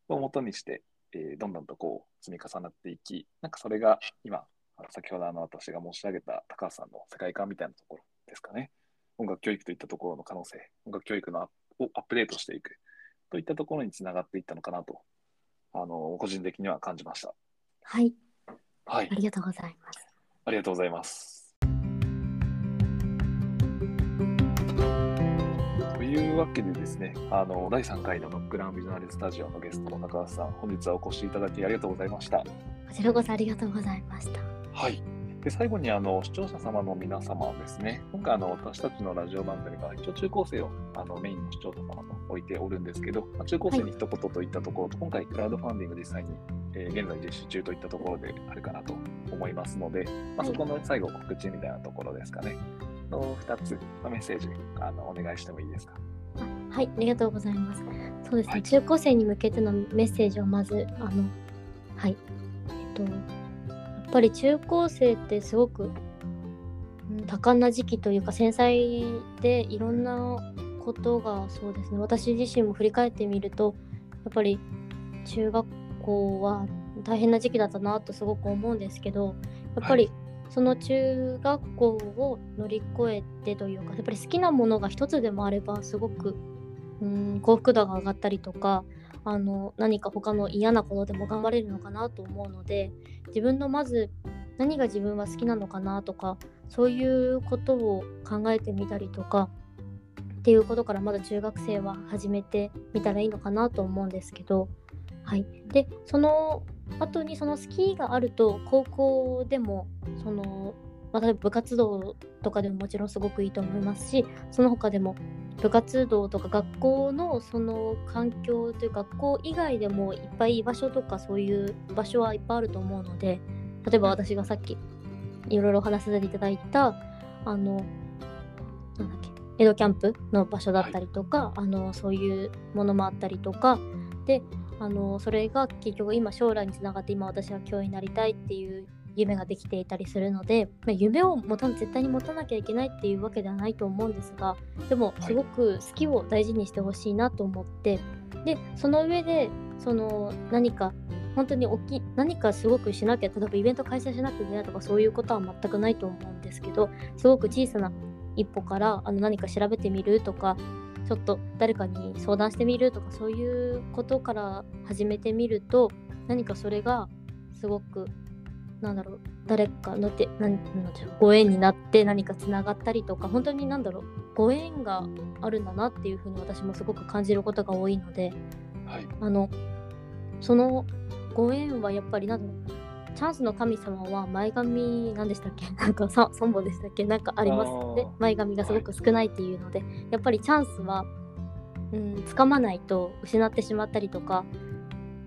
をもとにして、えーどんどんとこう積み重なっていき、なんかそれが今、先ほどあの私が申し上げた高橋さんの世界観みたいなところですかね。音楽教育といったところの可能性、音楽教育のアップをアップデートしていくといったところにつながっていったのかなと、あの個人的には感じました。はい、はいあ、りがとうございます。ありがとうございます。というわけでですね、あの第3回のノックラウンビジョナルスタジオのゲストの中橋さん、本日はお越しいただきありがとうございました。こちらこそありがとうございました。はい。で最後にあの視聴者様の皆様ですね、今回あの私たちのラジオ番組が一応中高生をあのメインの視聴者様と置いておるんですけど、まあ中高生に一言といったところと、今回クラウドファンディング実際に、えー現在実施中といったところであるかなと思いますので、まあ、はい。そこの最後告知みたいなところですかね、の2つのメッセージあのお願いしてもいいですか？あはい、ありがとうございます。そうですね、はい。中高生に向けてのメッセージをまず、あの、はい、えっと、ぱり中高生ってすごく、多感な時期というか繊細でいろんなことがそうですね。私自身も振り返ってみるとやっぱり中学校は大変な時期だったなとすごく思うんですけどやっぱりその中学校を乗り越えてというかやっぱり好きなものが一つでもあればすごくうん幸福度が上がったりとかあの何か他の嫌なことでも頑張れるのかなと思うので自分のまず何が自分は好きなのかなとかそういうことを考えてみたりとかっていうことからまだ中学生は始めてみたらいいのかなと思うんですけどはい。でその後にそのスキーがあると高校でもその、まあ、例えば部活動とかでももちろんすごくいいと思いますしその他でも部活動とか学校のその環境というか学校以外でもいっぱい居場所とかそういう場所はいっぱいあると思うので例えば私がさっきいろいろ話させていただいたあのなんだっけ江戸キャンプの場所だったりとか、あのそういうものもあったりとかであのそれが結局今将来につながって今私は教員になりたいっていう夢ができていたりするので、まあ、夢を持た絶対に持たなきゃいけないっていうわけではないと思うんですがでもはい。すごく好きを大事にしてほしいなと思って、でその上でその何か本当に大きい何かすごくしなきゃ例えばイベント開催しなきゃいけないとかそういうことは全くないと思うんですけどすごく小さな一歩からあの何か調べてみるとかちょっと誰かに相談してみるとかそういうことから始めてみると何かそれがすごくなんだろう誰かのてなんご縁になって何かつながったりとか本当になんだろうご縁があるんだなっていうふうに私もすごく感じることが多いのではい。あのそのご縁はやっぱりなんだろうチャンスの神様は前髪なんでしたっけ？(laughs) なんかさ3本でしたっけ？なんかあります。よねあー。前髪がすごく少ないっていうので、やっぱりチャンスはうん掴まないと失ってしまったりとか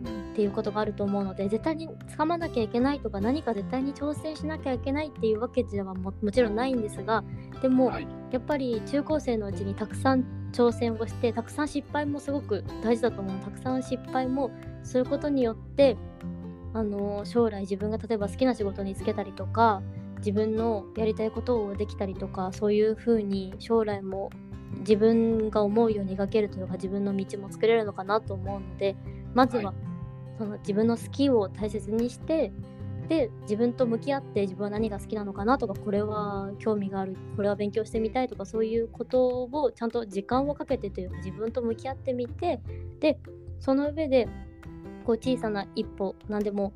っていうことがあると思うので絶対に掴まなきゃいけないとか何か絶対に挑戦しなきゃいけないっていうわけではももちろんないんですがでも、はい。やっぱり中高生のうちにたくさん挑戦をしてたくさん失敗もすごく大事だと思うたくさん失敗もすることによってあの将来自分が例えば好きな仕事に就けたりとか自分のやりたいことをできたりとかそういうふうに将来も自分が思うように描けるというか自分の道も作れるのかなと思うのでまずは、はその自分の好きを大切にしてで自分と向き合って自分は何が好きなのかなとかこれは興味があるこれは勉強してみたいとかそういうことをちゃんと時間をかけてというか自分と向き合ってみてでその上でこう小さな一歩なんでも、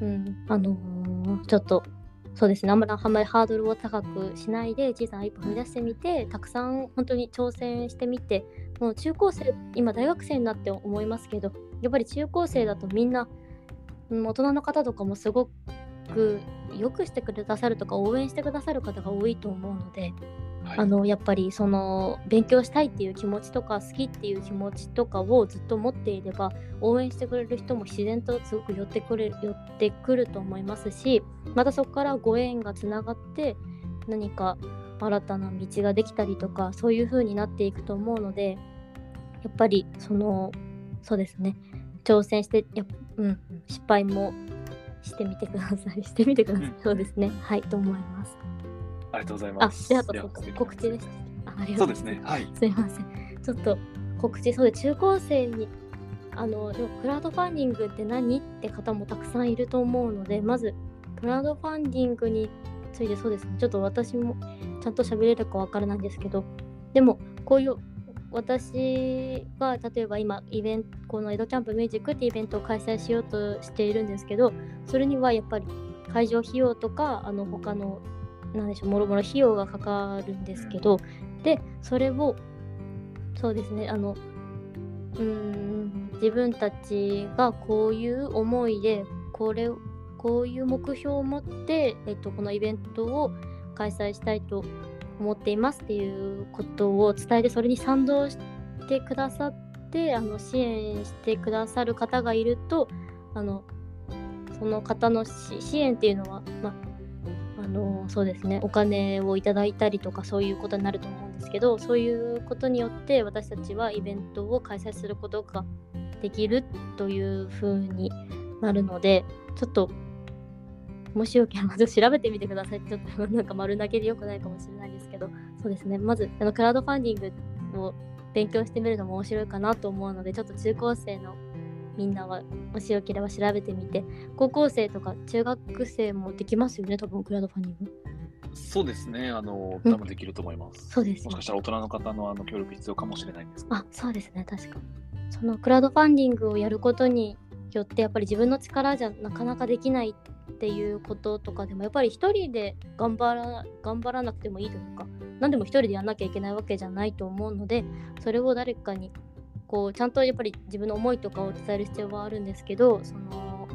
うんあのーちょっとそうですねあんまりあんまりハードルを高くしないで小さな一歩踏み出してみてたくさん本当に挑戦してみてもう中高生今大学生になって思いますけどやっぱり中高生だとみんなうん大人の方とかもすごくよくしてくださるとか応援してくださる方が多いと思うので、はい。あのやっぱりその勉強したいっていう気持ちとか好きっていう気持ちとかをずっと持っていれば応援してくれる人も自然とすごく寄ってくれ寄ってくると思いますしまたそこからご縁がつながって何か新たな道ができたりとかそういう風になっていくと思うのでやっぱりそのそうですね挑戦してやっうん、失敗もしてみてください。(laughs) してみてください、うん。そうですね。はいと思います。ありがとうございあます。であと告知でした。あありがとう。ございますそうですね。はい。すいません。ちょっと告知、そうで中高生に、あの、でもクラウドファンディングって何って方もたくさんいると思うので、まず、クラウドファンディングについてそうですね、ちょっと私もちゃんと喋れるかわからないんですけど、でも、こういう、私が例えば今イベントこの江戸キャンプミュージックってイベントを開催しようとしているんですけどそれにはやっぱり会場費用とかあの他のなんでしょうもろもろ費用がかかるんですけど、でそれをそうですねあのうん自分たちがこういう思いでこれこういう目標を持って、えっと、このイベントを開催したいと思っていますっていうことを伝えてそれに賛同してくださってあの支援してくださる方がいるとあのその方の支援っていうのは、まあ、のそうですねお金をいただいたりとかそういうことになると思うんですけどそういうことによって私たちはイベントを開催することができるというふうになるのでちょっともしよければ調べてみてください。ちょっとなんか丸投げでよくないかもしれないですけど。そうですね。まずあのクラウドファンディングを勉強してみるのも面白いかなと思うのでちょっと中高生のみんなはもしよければ調べてみて。高校生とか中学生もできますよね多分クラウドファンディング。そうですね、あの、多分できると思います。そうです、ね、もしかしたら大人の方のあの協力必要かもしれないんですあ、そうですね、確かに。そのクラウドファンディングをやることによってやっぱり自分の力じゃなかなかできないっていうこととかでもやっぱり一人で頑張ら頑張らなくてもいいというか何でも一人でやんなきゃいけないわけじゃないと思うのでそれを誰かにこうちゃんとやっぱり自分の思いとかを伝える必要はあるんですけどその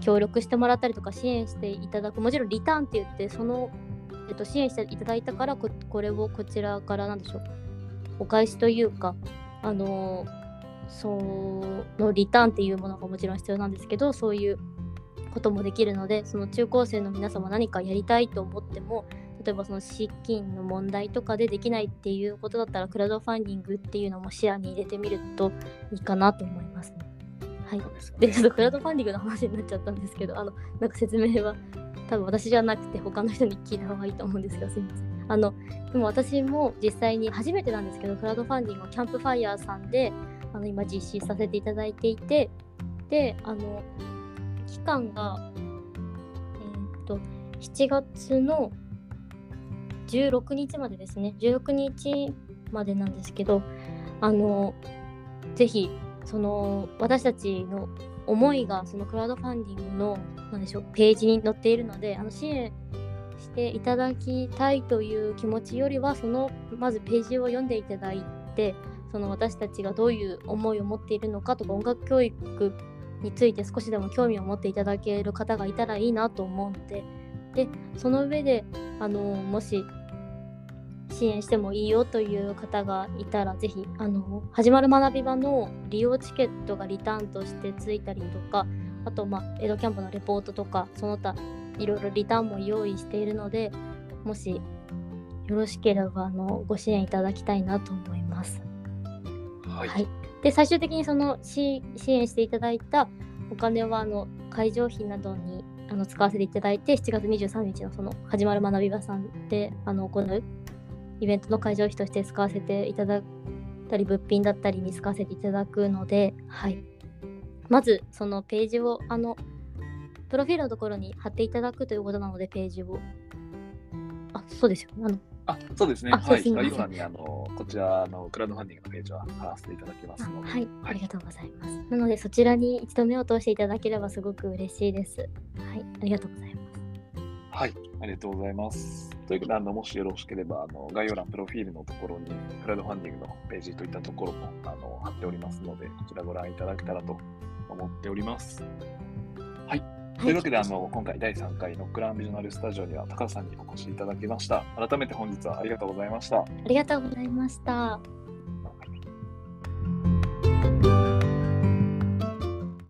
協力してもらったりとか支援していただくもちろんリターンって言ってその、えっと、支援していただいたからここれをこちらから何でしょうお返しというかあのそのリターンっていうものがもちろん必要なんですけどそういうこともできるのでその中高生の皆様何かやりたいと思っても例えばその資金の問題とかでできないっていうことだったらクラウドファンディングっていうのも視野に入れてみるといいかなと思いますね。はい、でちょっとクラウドファンディングの話になっちゃったんですけどあのなんか説明は多分私じゃなくて他の人に聞いた方がいいと思うんですけどすいません。あのでも私も実際に初めてなんですけどクラウドファンディングをキャンプファイヤーさんであの今実施させていただいていてであの期間がえー、っと7月の16日までですね。16日までなんですけどあのぜひその私たちの思いがそのクラウドファンディングのなんでしょうページに載っているのであの支援していただきたいという気持ちよりはそのまずページを読んでいただいてその私たちがどういう思いを持っているのかとか音楽教育について少しでも興味を持っていただける方がいたらいいなと思うので。でその上であのもし支援してもいいよという方がいたらぜひあの始まる学び場の利用チケットがリターンとしてついたりとかあと、まあ、江戸キャンプのレポートとかその他いろいろリターンも用意しているのでもしよろしければあのご支援いただきたいなと思います。はい、はい、で最終的にその支援していただいたお金はあの会場費などにあの使わせていただいて7月23日のその始まる学び場さんであの行うイベントの会場費として使わせていただいたり物品だったりに使わせていただくので、はい、まずそのページをあのプロフィールのところに貼っていただくということなのでページを。あそうですよ。あのあそうですね。はい。概要欄にあのこちらのクラウドファンディングのページは貼らせていただきますので、はい、ありがとうございます。なのでそちらに一度目を通していただければすごく嬉しいです。はい、ありがとうございます。はい、ありがとうございます。ということで、あのもしよろしければあの概要欄、プロフィールのところにクラウドファンディングのページといったところもあの貼っておりますので、こちらご覧いただけたらと思っております。はい。というわけで、あの今回第3回のクラウンビジョナルスタジオには高田さんにお越しいただきました。改めて本日はありがとうございました。ありがとうございました。